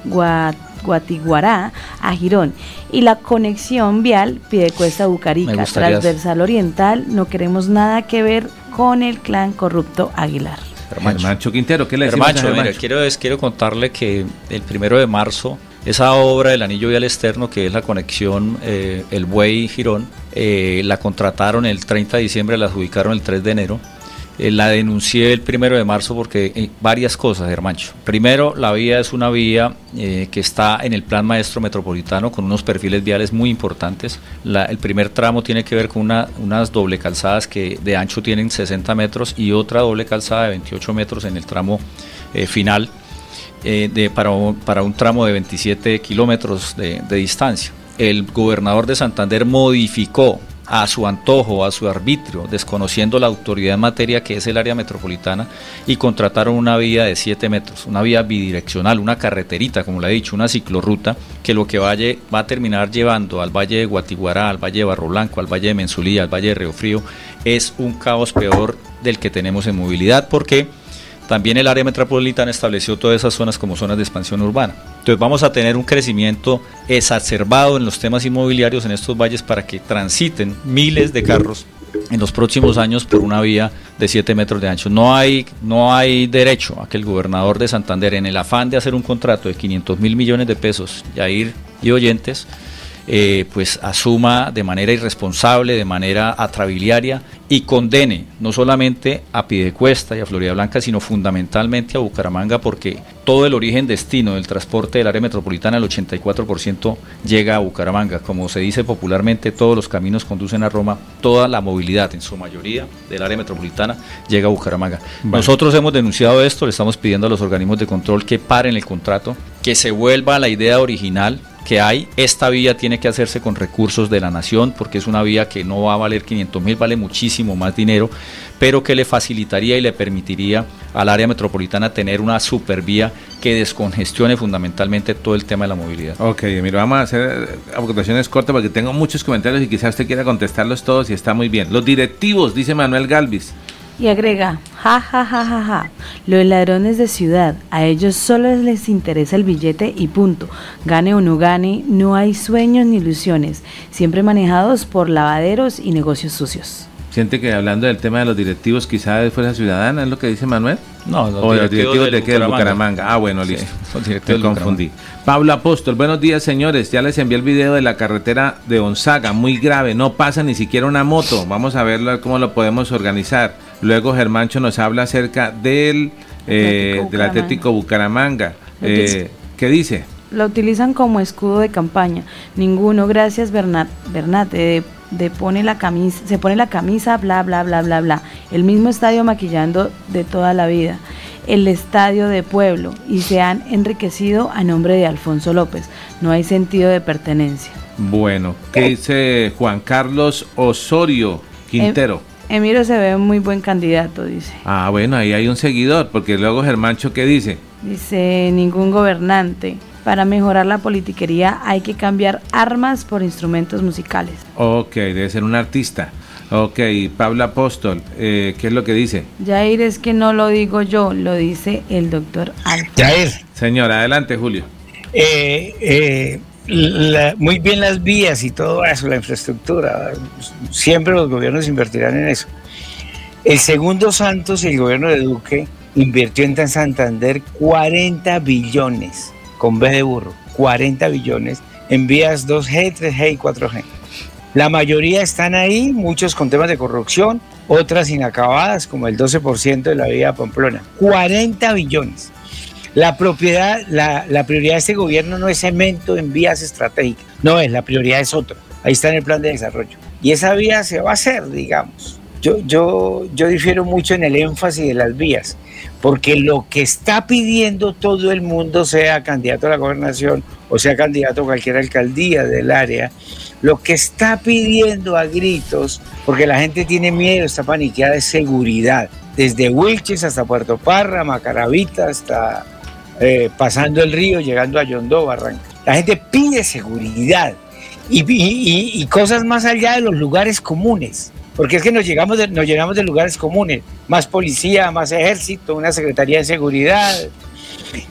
Guatiguará a Girón y la conexión vial Piedecuesta-Bucarica, transversal oriental. No queremos nada que ver con el clan corrupto Aguilar. Hermancho Quintero, ¿qué le decimos quiero, quiero contarle que el primero de marzo esa obra del anillo vial externo, que es la conexión eh, El Buey Girón, eh, la contrataron el 30 de diciembre, la adjudicaron el 3 de enero. Eh, la denuncié el primero de marzo porque varias cosas, Hermancho. Primero, la vía es una vía que está en el plan maestro metropolitano con unos perfiles viales muy importantes. el primer tramo tiene que ver con una, unas doble calzadas que de ancho tienen 60 metros y otra doble calzada de 28 metros en el tramo final eh, de, para, un, para, un, tramo de 27 kilómetros de, distancia. El gobernador de Santander modificó a su antojo, a su arbitrio, desconociendo la autoridad en materia que es el área metropolitana, y contrataron una vía de 7 metros, una vía bidireccional, una carreterita, como le he dicho, una ciclorruta, que lo que vaya, va a terminar llevando al Valle de Guatiguará, al Valle de Barro Blanco, al Valle de Mensulía, al Valle de Río Frío, es un caos peor del que tenemos en movilidad, porque también el área metropolitana estableció todas esas zonas como zonas de expansión urbana. Entonces vamos a tener un crecimiento exacerbado en los temas inmobiliarios en estos valles para que transiten miles de carros en los próximos años por una vía de 7 metros de ancho. No hay, no hay derecho a que el gobernador de Santander, en el afán de hacer un contrato de 500 mil millones de pesos, ir y oyentes, eh, pues asuma de manera irresponsable, de manera atrabiliaria y condene no solamente a Pidecuesta y a Florida Blanca, sino fundamentalmente a Bucaramanga, porque todo el origen destino del transporte del área metropolitana, el 84% llega a Bucaramanga. Como se dice popularmente, todos los caminos conducen a Roma, toda la movilidad, en su mayoría, del área metropolitana llega a Bucaramanga. Nosotros hemos denunciado esto, le estamos pidiendo a los organismos de control que paren el contrato, que se vuelva a la idea original que hay, esta vía tiene que hacerse con recursos de la nación porque es una vía que no va a valer 500 mil, vale muchísimo más dinero, pero que le facilitaría y le permitiría al área metropolitana tener una supervía que descongestione fundamentalmente todo el tema de la movilidad. Ok, mira, vamos a hacer aportaciones cortas porque tengo muchos comentarios y quizás usted quiera contestarlos todos y está muy bien. Los directivos, dice Manuel Galvis. Y agrega, ja, ja, ja, ja, ja, los ladrones de ciudad, a ellos solo les interesa el billete y punto. Gane o no gane, no hay sueños ni ilusiones, siempre manejados por lavaderos y negocios sucios. Siente que hablando del tema de los directivos, quizás de Fuerza Ciudadana, ¿es lo que dice Manuel? No, los o directivos, los directivos de, qué, del Bucaramanga. Ah, bueno, listo. Me confundí. Pablo Apóstol, buenos días, señores. Ya les envié el video de la carretera de Onzaga, muy grave. No pasa ni siquiera una moto. Vamos a verlo, cómo lo podemos organizar. Luego Germancho nos habla acerca del, eh, del Atlético Bucaramanga. Eh, ¿Qué dice? Lo utilizan como escudo de campaña. Ninguno, gracias Bernat, Bernat de pone la camisa, se pone la camisa, bla, bla, bla, bla, bla. El mismo estadio maquillando de toda la vida. El estadio de pueblo y se han enriquecido a nombre de Alfonso López. No hay sentido de pertenencia. Bueno, ¿qué dice Juan Carlos Osorio Quintero? Em, Emiro se ve muy buen candidato, dice. Ah, bueno, ahí hay un seguidor, porque luego Germancho, ¿qué dice? Dice, ningún gobernante. Para mejorar la politiquería hay que cambiar armas por instrumentos musicales. Ok, debe ser un artista. Ok, Pablo Apóstol, eh, ¿qué es lo que dice? Jair, es que no lo digo yo, lo dice el doctor Alfa. Jair. Señor, adelante, Julio. Eh, eh, muy bien las vías y todo eso, la infraestructura. Siempre los gobiernos invertirán en eso. El segundo Santos y el gobierno de Duque invirtió en Santander 40 billones con B de burro, 40 billones en vías 2G, 3G y 4G. La mayoría están ahí, muchos con temas de corrupción, otras inacabadas, como el 12% de la vía Pamplona. 40 billones. La, propiedad, la, la, prioridad de este gobierno no es cemento en vías estratégicas, no es, la prioridad es otra. Ahí está en el plan de desarrollo. Y esa vía se va a hacer, digamos. Yo, yo, yo difiero mucho en el énfasis de las vías porque lo que está pidiendo todo el mundo, sea candidato a la gobernación o sea candidato a cualquier alcaldía del área, lo que está pidiendo a gritos, porque la gente tiene miedo, está paniqueada, de seguridad, desde Wilches hasta Puerto Parra, Macaravita, hasta eh, pasando el río, llegando a Yondó, Barranca. La gente pide seguridad y cosas más allá de los lugares comunes porque es que nos llegamos de, nos llegamos de lugares comunes, más policía, más ejército, una secretaría de seguridad.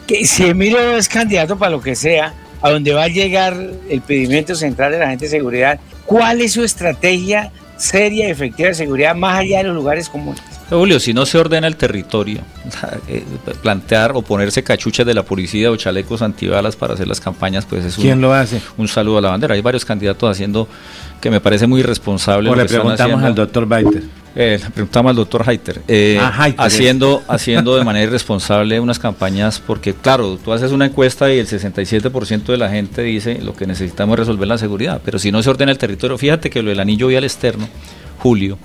Que si Emilio es candidato para lo que sea, a donde va a llegar el pedimento central de la gente de seguridad, ¿cuál es su estrategia seria y efectiva de seguridad más allá de los lugares comunes? Julio, si no se ordena el territorio, eh, plantear o ponerse cachuchas de la policía o chalecos antibalas para hacer las campañas, pues es ¿Quién lo hace? un saludo a la bandera. Hay varios candidatos haciendo que me parece muy irresponsable. O le preguntamos al doctor Baiter. Eh, le preguntamos al doctor Heiter, eh, ah, haciendo, haciendo de manera irresponsable unas campañas, porque claro, tú haces una encuesta y el 67% de la gente dice lo que necesitamos es resolver la seguridad, pero si no se ordena el territorio, fíjate que lo del anillo vial externo, Julio,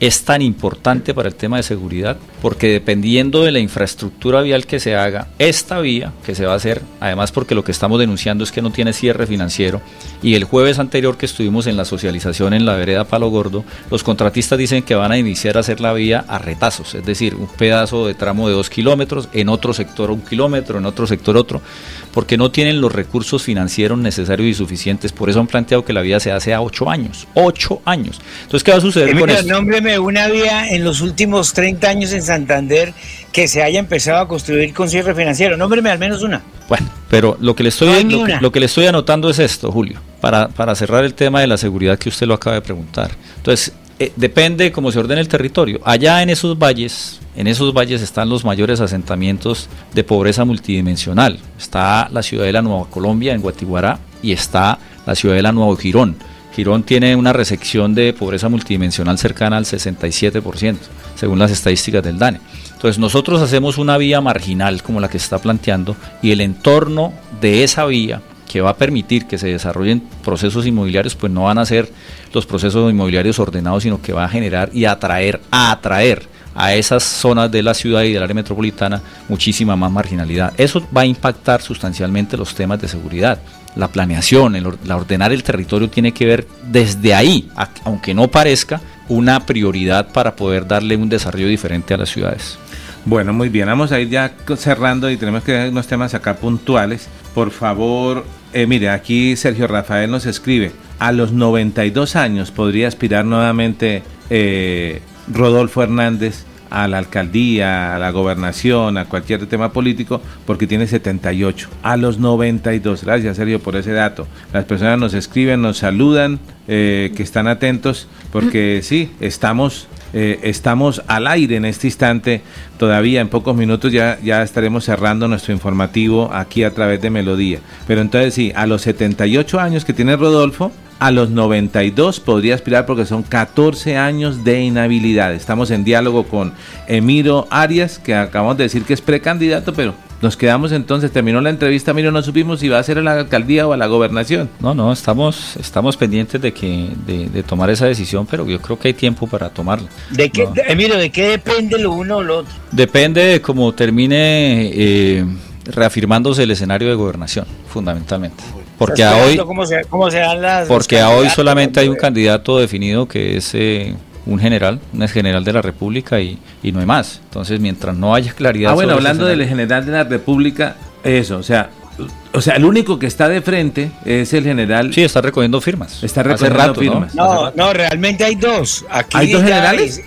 es tan importante para el tema de seguridad porque dependiendo de la infraestructura vial que se haga, esta vía que se va a hacer, además porque lo que estamos denunciando es que no tiene cierre financiero y el jueves anterior que estuvimos en la socialización en la vereda Palo Gordo, los contratistas dicen que van a iniciar a hacer la vía a retazos, es decir, un pedazo de tramo de dos kilómetros, en otro sector un kilómetro, en otro sector otro, porque no tienen los recursos financieros necesarios y suficientes, por eso han planteado que la vía se hace a ocho años, ocho años. Entonces, ¿qué va a suceder con esto? Una vía en los últimos 30 años en Santander que se haya empezado a construir con cierre financiero. Nómbreme al menos una. Bueno, pero lo que le estoy, lo, que, le estoy anotando es esto, Julio, para, para cerrar el tema de la seguridad que usted lo acaba de preguntar. Entonces, eh, depende cómo se ordene el territorio. Allá en esos valles, en esos valles están los mayores asentamientos de pobreza multidimensional. Está la ciudadela Nueva Colombia en Guatiguará y está la ciudadela Nuevo Girón Girón tiene una resección de pobreza multidimensional cercana al 67%, según las estadísticas del DANE. Entonces nosotros hacemos una vía marginal como la que se está planteando y el entorno de esa vía que va a permitir que se desarrollen procesos inmobiliarios, pues no van a ser los procesos inmobiliarios ordenados, sino que va a generar y atraer, a atraer a esas zonas de la ciudad y del área metropolitana muchísima más marginalidad. Eso va a impactar sustancialmente los temas de seguridad la planeación, el, la ordenar el territorio tiene que ver desde ahí, aunque no parezca, una prioridad para poder darle un desarrollo diferente a las ciudades. Bueno, muy bien, vamos a ir ya cerrando y tenemos que ver unos temas acá puntuales. Por favor, eh, mire, aquí Sergio Rafael nos escribe, a los 92 años podría aspirar nuevamente eh, Rodolfo Hernández a la alcaldía, a la gobernación, a cualquier tema político, porque tiene 78. A los 92. Gracias, Sergio, por ese dato. Las personas nos escriben, nos saludan, eh, que están atentos, porque sí, estamos eh, estamos al aire en este instante. Todavía en pocos minutos ya, ya estaremos cerrando nuestro informativo aquí a través de Melodía. Pero entonces sí, a los 78 años que tiene Rodolfo, a los 92 podría aspirar porque son 14 años de inhabilidad. Estamos en diálogo con Emiro Arias, que acabamos de decir que es precandidato, pero nos quedamos entonces, terminó la entrevista, Emiro, no supimos si va a ser a la alcaldía o a la gobernación. No, no, estamos, estamos pendientes de que de, tomar esa decisión, pero yo creo que hay tiempo para tomarla. ¿De qué, Emiro, de qué depende lo uno o lo otro? Depende de cómo termine eh, reafirmándose el escenario de gobernación, fundamentalmente. Porque a hoy, porque a hoy solamente hay un candidato definido que es eh, un general, un ex general de la República y, no hay más. Entonces, mientras no haya claridad. Ah, bueno, hablando del general de la República, eso, o sea, o sea, el único que está de frente es el general. Sí, está recogiendo firmas. Está recogiendo firmas. No, no, realmente hay dos. Aquí ¿Hay dos generales?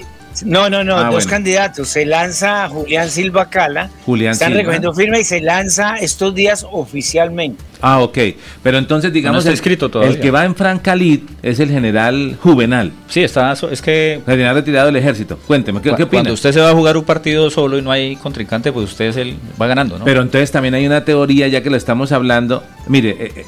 No, no, no, ah, dos candidatos. Se lanza Julián Silva Cala. Julián Están recogiendo firma y se lanza estos días oficialmente. Ah, ok. Pero entonces, digamos, el, escrito todavía. el que va en Francalit es el general Juvenal. Sí, está, es que... El general retirado del ejército. Cuénteme, ¿qué, opina? Cuando usted se va a jugar un partido solo y no hay contrincante, pues usted es el, va ganando, ¿no? Pero entonces también hay una teoría, ya que lo estamos hablando. Mire, eh, eh,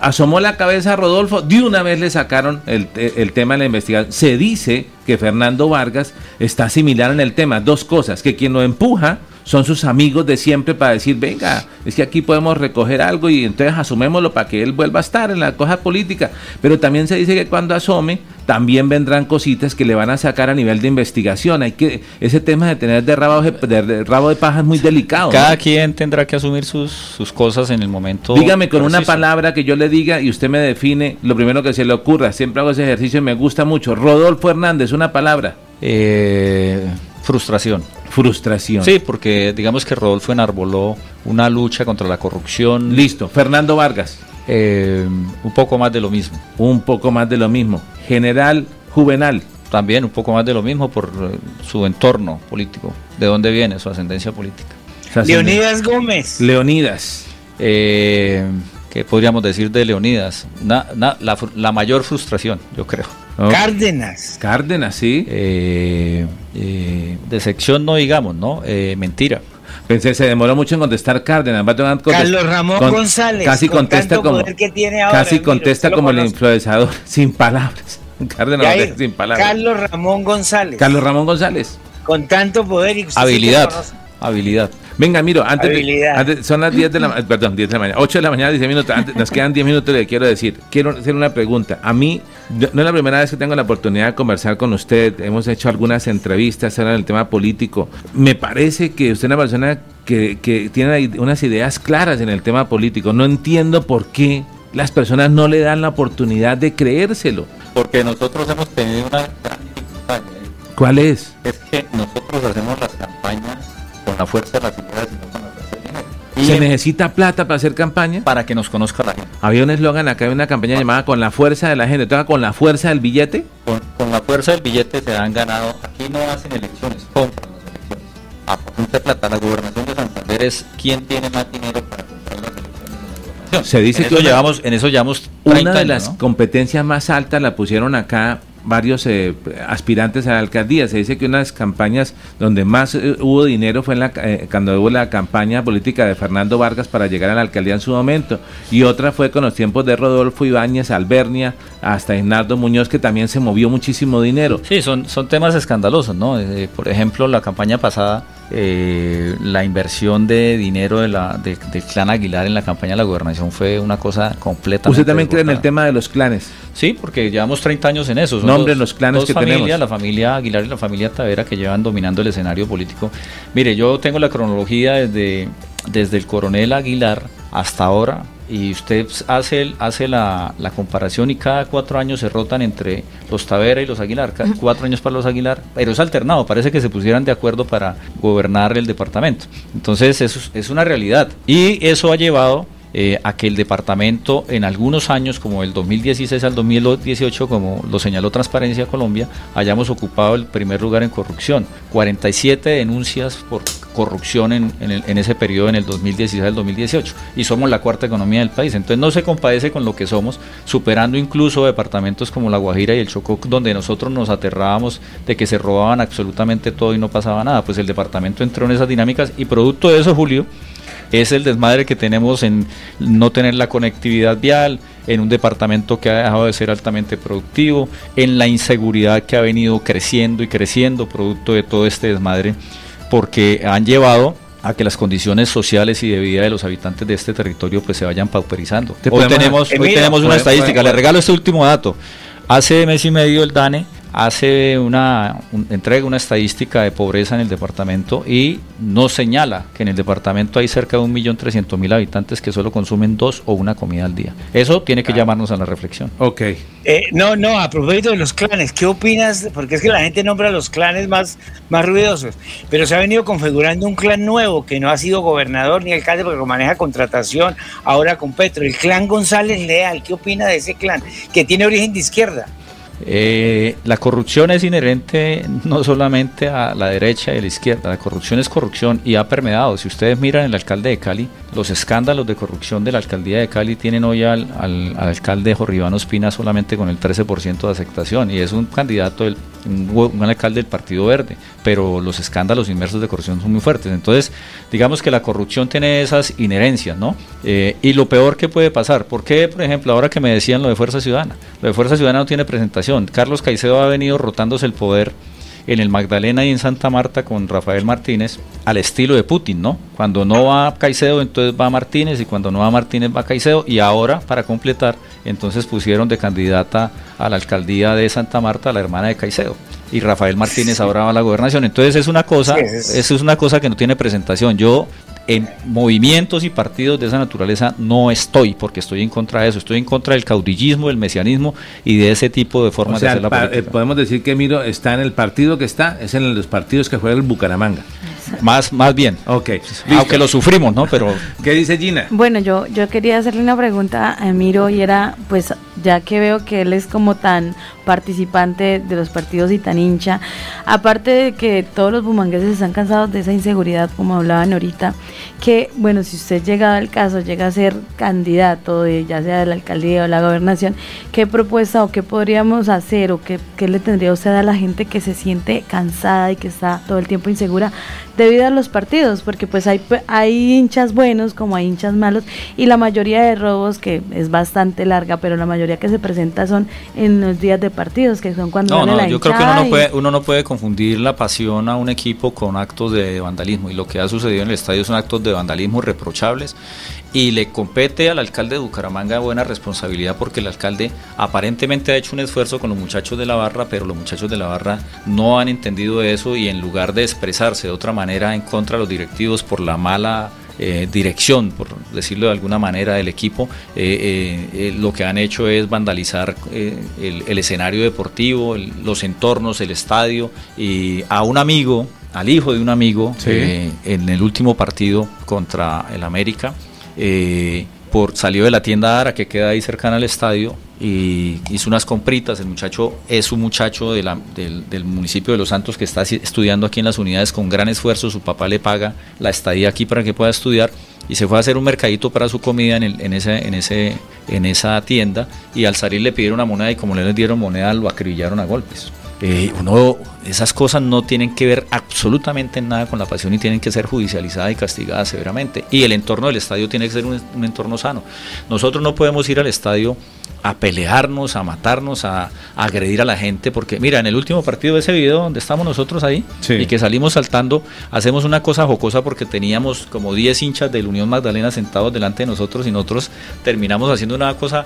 asomó la cabeza a Rodolfo, de una vez le sacaron el, el tema de la investigación. Se dice que Fernando Vargas está similar en el tema. Dos cosas, que quien lo empuja son sus amigos de siempre para decir, venga, es que aquí podemos recoger algo y entonces asumémoslo para que él vuelva a estar en la cosa política. Pero también se dice que cuando asome, también vendrán cositas que le van a sacar a nivel de investigación. Hay que ese tema de tener de rabo de, rabo de paja es muy delicado. Cada quien tendrá que asumir sus, sus cosas en el momento. Dígame con una palabra que yo le diga y usted me define lo primero que se le ocurra. Siempre hago ese ejercicio y me gusta mucho. Rodolfo Hernández, una palabra. Eh, frustración. Frustración. Sí, porque digamos que Rodolfo enarboló una lucha contra la corrupción. Listo. Fernando Vargas. Eh, un poco más de lo mismo. Un poco más de lo mismo. General Juvenal. También un poco más de lo mismo por eh, su entorno político. ¿De dónde viene su ascendencia política? Leonidas Gómez. Leonidas. Eh, ¿Qué podríamos decir de Leonidas? la mayor frustración, yo creo. Cárdenas. Cárdenas, sí. Eh, eh, de sección no digamos, ¿no? Eh, mentira. Pensé, se demoró mucho en contestar Cárdenas. Carlos Ramón González. Casi contesta como, casi contesta como el influenciador, sin palabras. Cárdenas sin palabras. Carlos Ramón González. Carlos Ramón González. Con tanto poder y habilidad. Habilidad. Venga, miro, antes, de, son las 10 de la perdón, 10 de la mañana, 8 de la mañana, 10 minutos, antes, nos quedan 10 minutos, le quiero decir, quiero hacer una pregunta. A mí, no es la primera vez que tengo la oportunidad de conversar con usted, hemos hecho algunas entrevistas en el tema político. Me parece que usted es una persona que, que tiene unas ideas claras en el tema político. No entiendo por qué las personas no le dan la oportunidad de creérselo. Porque nosotros hemos tenido una gran dificultad. ¿eh? ¿Cuál es? Es que nosotros hacemos las campañas la fuerza de las ideas y no con la fuerza del dinero. ¿Se necesita plata para hacer campaña? Para que nos conozca la gente. Había un eslogan acá, hay una campaña llamada Con la fuerza de la gente. ¿Toca con la fuerza del billete? Con, la fuerza del billete se han ganado. Aquí no hacen elecciones, compran las elecciones. A punta plata, la gobernación de Santander es quien tiene más dinero para comprar las elecciones Se dice que eso llevamos, en eso llevamos una de las competencias más altas la pusieron acá varios eh, aspirantes a la alcaldía. Se dice que una de las campañas donde más eh, hubo dinero fue en la, eh, cuando hubo la campaña política de Fernando Vargas para llegar a la alcaldía en su momento. Y otra fue con los tiempos de Rodolfo Ibáñez, Albernia, hasta Ignardo Muñoz, que también se movió muchísimo dinero. Sí, son, son temas escandalosos, ¿no? por ejemplo, la campaña pasada eh, la inversión de dinero de la, del clan Aguilar en la campaña de la gobernación fue una cosa completa. ¿Usted también cree en el tema de los clanes? Sí, porque llevamos 30 años en eso. Nombre los clanes que tenemos. La familia Aguilar y la familia Tavera que llevan dominando el escenario político. Mire, yo tengo la cronología desde, desde el coronel Aguilar hasta ahora y usted hace, hace la, la, comparación y cada cuatro años se rotan entre los Tavera y los Aguilar, cada cuatro años para los Aguilar, pero es alternado, parece que se pusieran de acuerdo para gobernar el departamento. Entonces eso es una realidad y eso ha llevado eh, a que el departamento en algunos años, como el 2016 al 2018, como lo señaló Transparencia Colombia, hayamos ocupado el primer lugar en corrupción. 47 denuncias por corrupción en, ese periodo, en el 2016 al 2018, y somos la cuarta economía del país. Entonces no se compadece con lo que somos, superando incluso departamentos como La Guajira y el Chocó, donde nosotros nos aterrábamos de que se robaban absolutamente todo y no pasaba nada. Pues el departamento entró en esas dinámicas y producto de eso, Julio, es el desmadre que tenemos en no tener la conectividad vial, en un departamento que ha dejado de ser altamente productivo, en la inseguridad que ha venido creciendo y creciendo producto de todo este desmadre, porque han llevado a que las condiciones sociales y de vida de los habitantes de este territorio pues se vayan pauperizando. Hoy tenemos, hoy tenemos una estadística, le regalo este último dato. Hace mes y medio el DANE hace una entrega una estadística de pobreza en el departamento y no señala que en el departamento hay cerca de 1.300.000 habitantes que solo consumen dos o una comida al día. Eso tiene que llamarnos a la reflexión. Ok. Eh, no, no, a propósito de los clanes, ¿qué opinas? Porque es que la gente nombra los clanes más, más ruidosos, pero se ha venido configurando un clan nuevo que no ha sido gobernador ni alcalde porque maneja contratación ahora con Petro, el clan González Leal. ¿Qué opina de ese clan que tiene origen de izquierda? Eh, la corrupción es inherente no solamente a la derecha y a la izquierda, la corrupción es corrupción y ha permeado. Si ustedes miran el alcalde de Cali, los escándalos de corrupción de la alcaldía de Cali tienen hoy al, al, alcalde Jorribano Espina solamente con el 13% de aceptación y es un candidato, del, un, alcalde del Partido Verde, pero los escándalos inmersos de corrupción son muy fuertes. Entonces, digamos que la corrupción tiene esas inherencias, ¿no? Eh, y lo peor que puede pasar, ¿por qué, por ejemplo, ahora que me decían lo de Fuerza Ciudadana? Lo de Fuerza Ciudadana no tiene presentación. Carlos Caicedo ha venido rotándose el poder en el Magdalena y en Santa Marta con Rafael Martínez al estilo de Putin, ¿no? Cuando no va Caicedo, entonces va Martínez y cuando no va Martínez va Caicedo y ahora, para completar, entonces pusieron de candidata a la alcaldía de Santa Marta a la hermana de Caicedo y Rafael Martínez ahora va a la gobernación. Entonces es una cosa, eso es una cosa que no tiene presentación. Yo en movimientos y partidos de esa naturaleza no estoy, porque estoy en contra de eso, estoy en contra del caudillismo, del mesianismo y de ese tipo de formas de hacer la política. Eh, podemos decir que Miro está en el partido que está, es en los partidos que juega el Bucaramanga. Más, más bien. Ok. Aunque lo sufrimos, ¿no? Pero. ¿Qué dice Gina? Bueno, yo, yo quería hacerle una pregunta a Miro y era, pues, ya que veo que él es como tan participante de los partidos y tan hincha, aparte de que todos los bumangueses están cansados de esa inseguridad, como hablaban ahorita, que, bueno, si usted llega al caso, llega a ser candidato, de, ya sea de la alcaldía o la gobernación, ¿qué propuesta o qué podríamos hacer o qué, qué le tendría usted a la gente que se siente cansada y que está todo el tiempo insegura debido a los partidos? Porque pues hay, hay hinchas buenos como hay hinchas malos y la mayoría de robos, que es bastante larga, pero la mayoría que se presenta son en los días de partidos, que son cuando no, no, yo creo que uno no, puede, uno no puede confundir la pasión a un equipo con actos de vandalismo y lo que ha sucedido en el estadio son actos de de vandalismo reprochables y le compete al alcalde de Bucaramanga buena responsabilidad porque el alcalde aparentemente ha hecho un esfuerzo con los muchachos de la barra, pero los muchachos de la barra no han entendido eso y en lugar de expresarse de otra manera en contra de los directivos por la mala eh, dirección, por decirlo de alguna manera, del equipo, eh, eh, lo que han hecho es vandalizar el, escenario deportivo, los entornos, el estadio y a un amigo al hijo de un amigo en el último partido contra el América. Eh, por, salió de la tienda Ara que queda ahí cercana al estadio y hizo unas compritas. El muchacho es un muchacho del, del, municipio de Los Santos que está estudiando aquí en las unidades con gran esfuerzo. Su papá le paga la estadía aquí para que pueda estudiar y se fue a hacer un mercadito para su comida en, el, en, ese, en, ese, en esa tienda y al salir le pidieron una moneda y como le dieron moneda lo acribillaron a golpes. Eh, uno, esas cosas no tienen que ver absolutamente nada con la pasión y tienen que ser judicializadas y castigadas severamente. Y el entorno del estadio tiene que ser un, entorno sano. Nosotros no podemos ir al estadio a pelearnos, a matarnos, a, agredir a la gente, porque mira, en el último partido de ese video donde estamos nosotros ahí y que salimos saltando, hacemos una cosa jocosa porque teníamos como 10 hinchas del Unión Magdalena sentados delante de nosotros y nosotros terminamos haciendo una cosa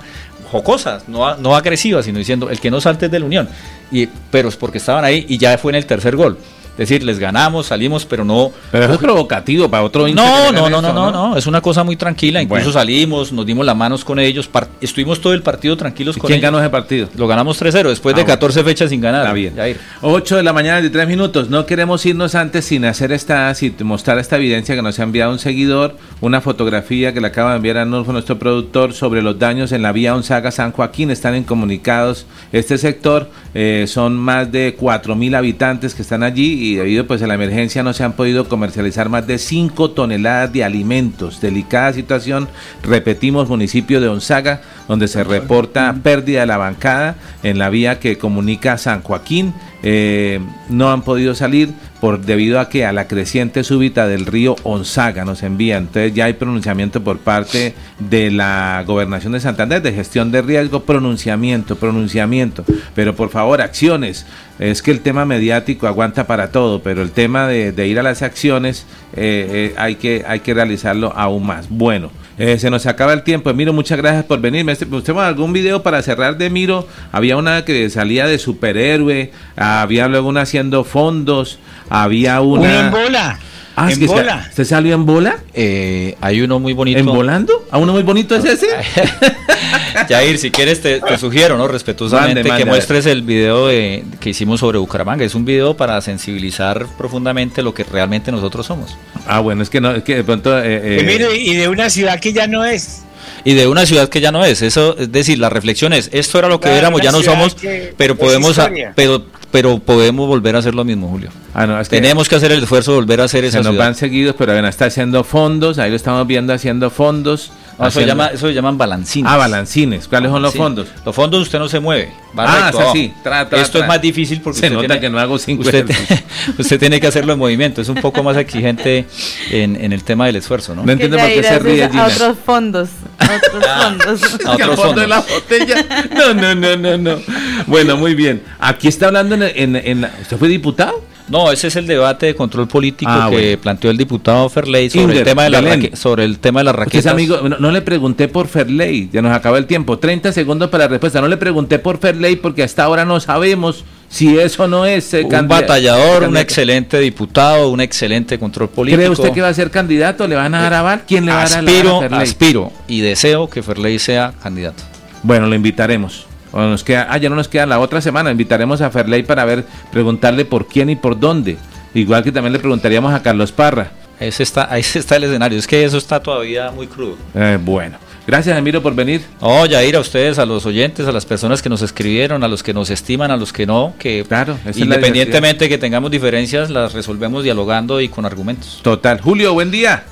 jocosas, no, no agresivas, sino diciendo el que no salte es de la Unión. Y, pero es porque estaban ahí y ya fue en el tercer gol. Decir, les ganamos, salimos, pero no... Pero eso es provocativo para otro No, no, no, eso, no, no, no, es una cosa muy tranquila. Incluso Bueno. salimos, nos dimos las manos con ellos, estuvimos todo el partido tranquilos ¿Y con quién ellos. ganó ese partido? Lo ganamos 3-0 después Ah, de bueno. 14 fechas sin ganar. Está bien. Jair. 8 de la mañana de 3 minutos. No queremos irnos antes sin hacer esta, sin mostrar esta evidencia que nos ha enviado un seguidor, una fotografía que le acaba de enviar a Nulfo, nuestro productor, sobre los daños en la vía Onzaga San Joaquín. Están incomunicados. Este sector eh, son más de 4 mil habitantes que están allí y debido pues a la emergencia no se han podido comercializar más de 5 toneladas de alimentos. Delicada situación, repetimos, municipio de Onzaga, donde se reporta pérdida de la bancada en la vía que comunica San Joaquín. Eh, no han podido salir por debido a que a la creciente súbita del río Onzaga nos envían. Entonces ya hay pronunciamiento por parte de la gobernación de Santander de gestión de riesgo, pronunciamiento, pronunciamiento. Pero por favor, acciones. Es que el tema mediático aguanta para todo, pero el tema de, de ir a las acciones eh, eh, hay, que, hay que realizarlo aún más. Bueno. Eh, se nos acaba el tiempo. Miro, muchas gracias por venir. ¿Me ¿Usted algún video para cerrar de Miro? Había una que salía de superhéroe, había luego una haciendo fondos, había una... Una en bola. Ah, es en que bola. ¿Usted salió en bola? Eh, hay uno muy bonito. ¿En volando? ¿A uno muy bonito es ese? Jair, si quieres te, te sugiero, ¿no? Respetuosamente Mande, mande, que muestres el video de- que hicimos sobre Bucaramanga. Es un video para sensibilizar profundamente lo que realmente nosotros somos. Ah, bueno, es que no, es que de pronto... eh, Y eh, mire, y de una ciudad que ya no es. Y de una ciudad que ya no es. Eso, es decir, la reflexión es, esto era lo que Claro, éramos, ya no somos, pero podemos, pero, pero podemos volver a hacer lo mismo, Julio. Ah, no, es que Tenemos que hacer el esfuerzo de volver a hacer se esa nos ciudad. van seguidos, pero bueno, está haciendo fondos, ahí lo estamos viendo haciendo fondos. No, eso, se haciendo- llama, eso se llaman balancines. Ah, balancines. ¿Cuáles son los Sí. fondos? Los fondos usted no se mueve. va Ah, recto tra, tra, Esto tra. es más difícil porque Se usted nota tiene, que no hago cinco usted, tiene que hacerlo en movimiento. Es un poco más exigente en, en el tema del esfuerzo, ¿no? No entiendo por qué se ríe a Gina. otros fondos. A otros fondos. A Que al otros fondo de la fondos. botella. No, no, no, no, no. Bueno, muy bien. Aquí está hablando en, en, en la- ¿Usted fue diputado? No, ese es el debate de control político Ah, que bueno. planteó el diputado Ferley sobre el tema de la sobre el tema de las raquetas. amigo, no, no le pregunté por Ferley, ya nos acaba el tiempo. 30 segundos para la respuesta. No le pregunté por Ferley porque hasta ahora no sabemos si eso no es eh, un batallador, un excelente diputado, un excelente control político. ¿Cree usted que va a ser candidato? ¿Le van a dar aval? ¿Quién le va a dar aspiro, aval aspiro y deseo que Ferley sea candidato. Bueno, lo invitaremos. O nos queda, ah, ya no nos queda la otra semana. Invitaremos a Ferley para ver, preguntarle por quién y por dónde. Igual que también le preguntaríamos a Carlos Parra. Ese está, ahí está el escenario. Es que eso está todavía muy crudo. Eh, bueno, gracias Emiro por venir. No, Yair, a ustedes, a los oyentes, a las personas que nos escribieron, a los que nos estiman, a los que no, que Claro, independientemente que tengamos diferencias, las resolvemos dialogando y con argumentos. Total. Julio, buen día.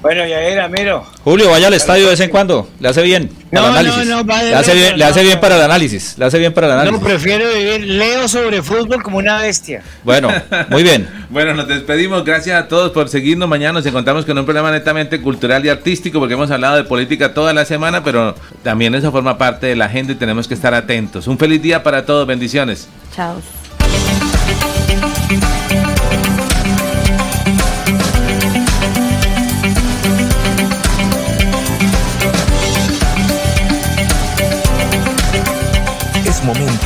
Bueno, ya era, miro. Julio, vaya al estadio de vez en cuando, le hace bien No, al análisis. no, no, va de le hace bien, le hace bien para el análisis, le hace bien para el análisis. No, prefiero vivir, leo sobre fútbol como una bestia. Bueno, muy bien. Bueno, nos despedimos. Gracias a todos por seguirnos. Mañana nos encontramos con un programa netamente cultural y artístico porque hemos hablado de política toda la semana, pero también eso forma parte de la agenda y tenemos que estar atentos. Un feliz día para todos. Bendiciones. Chao.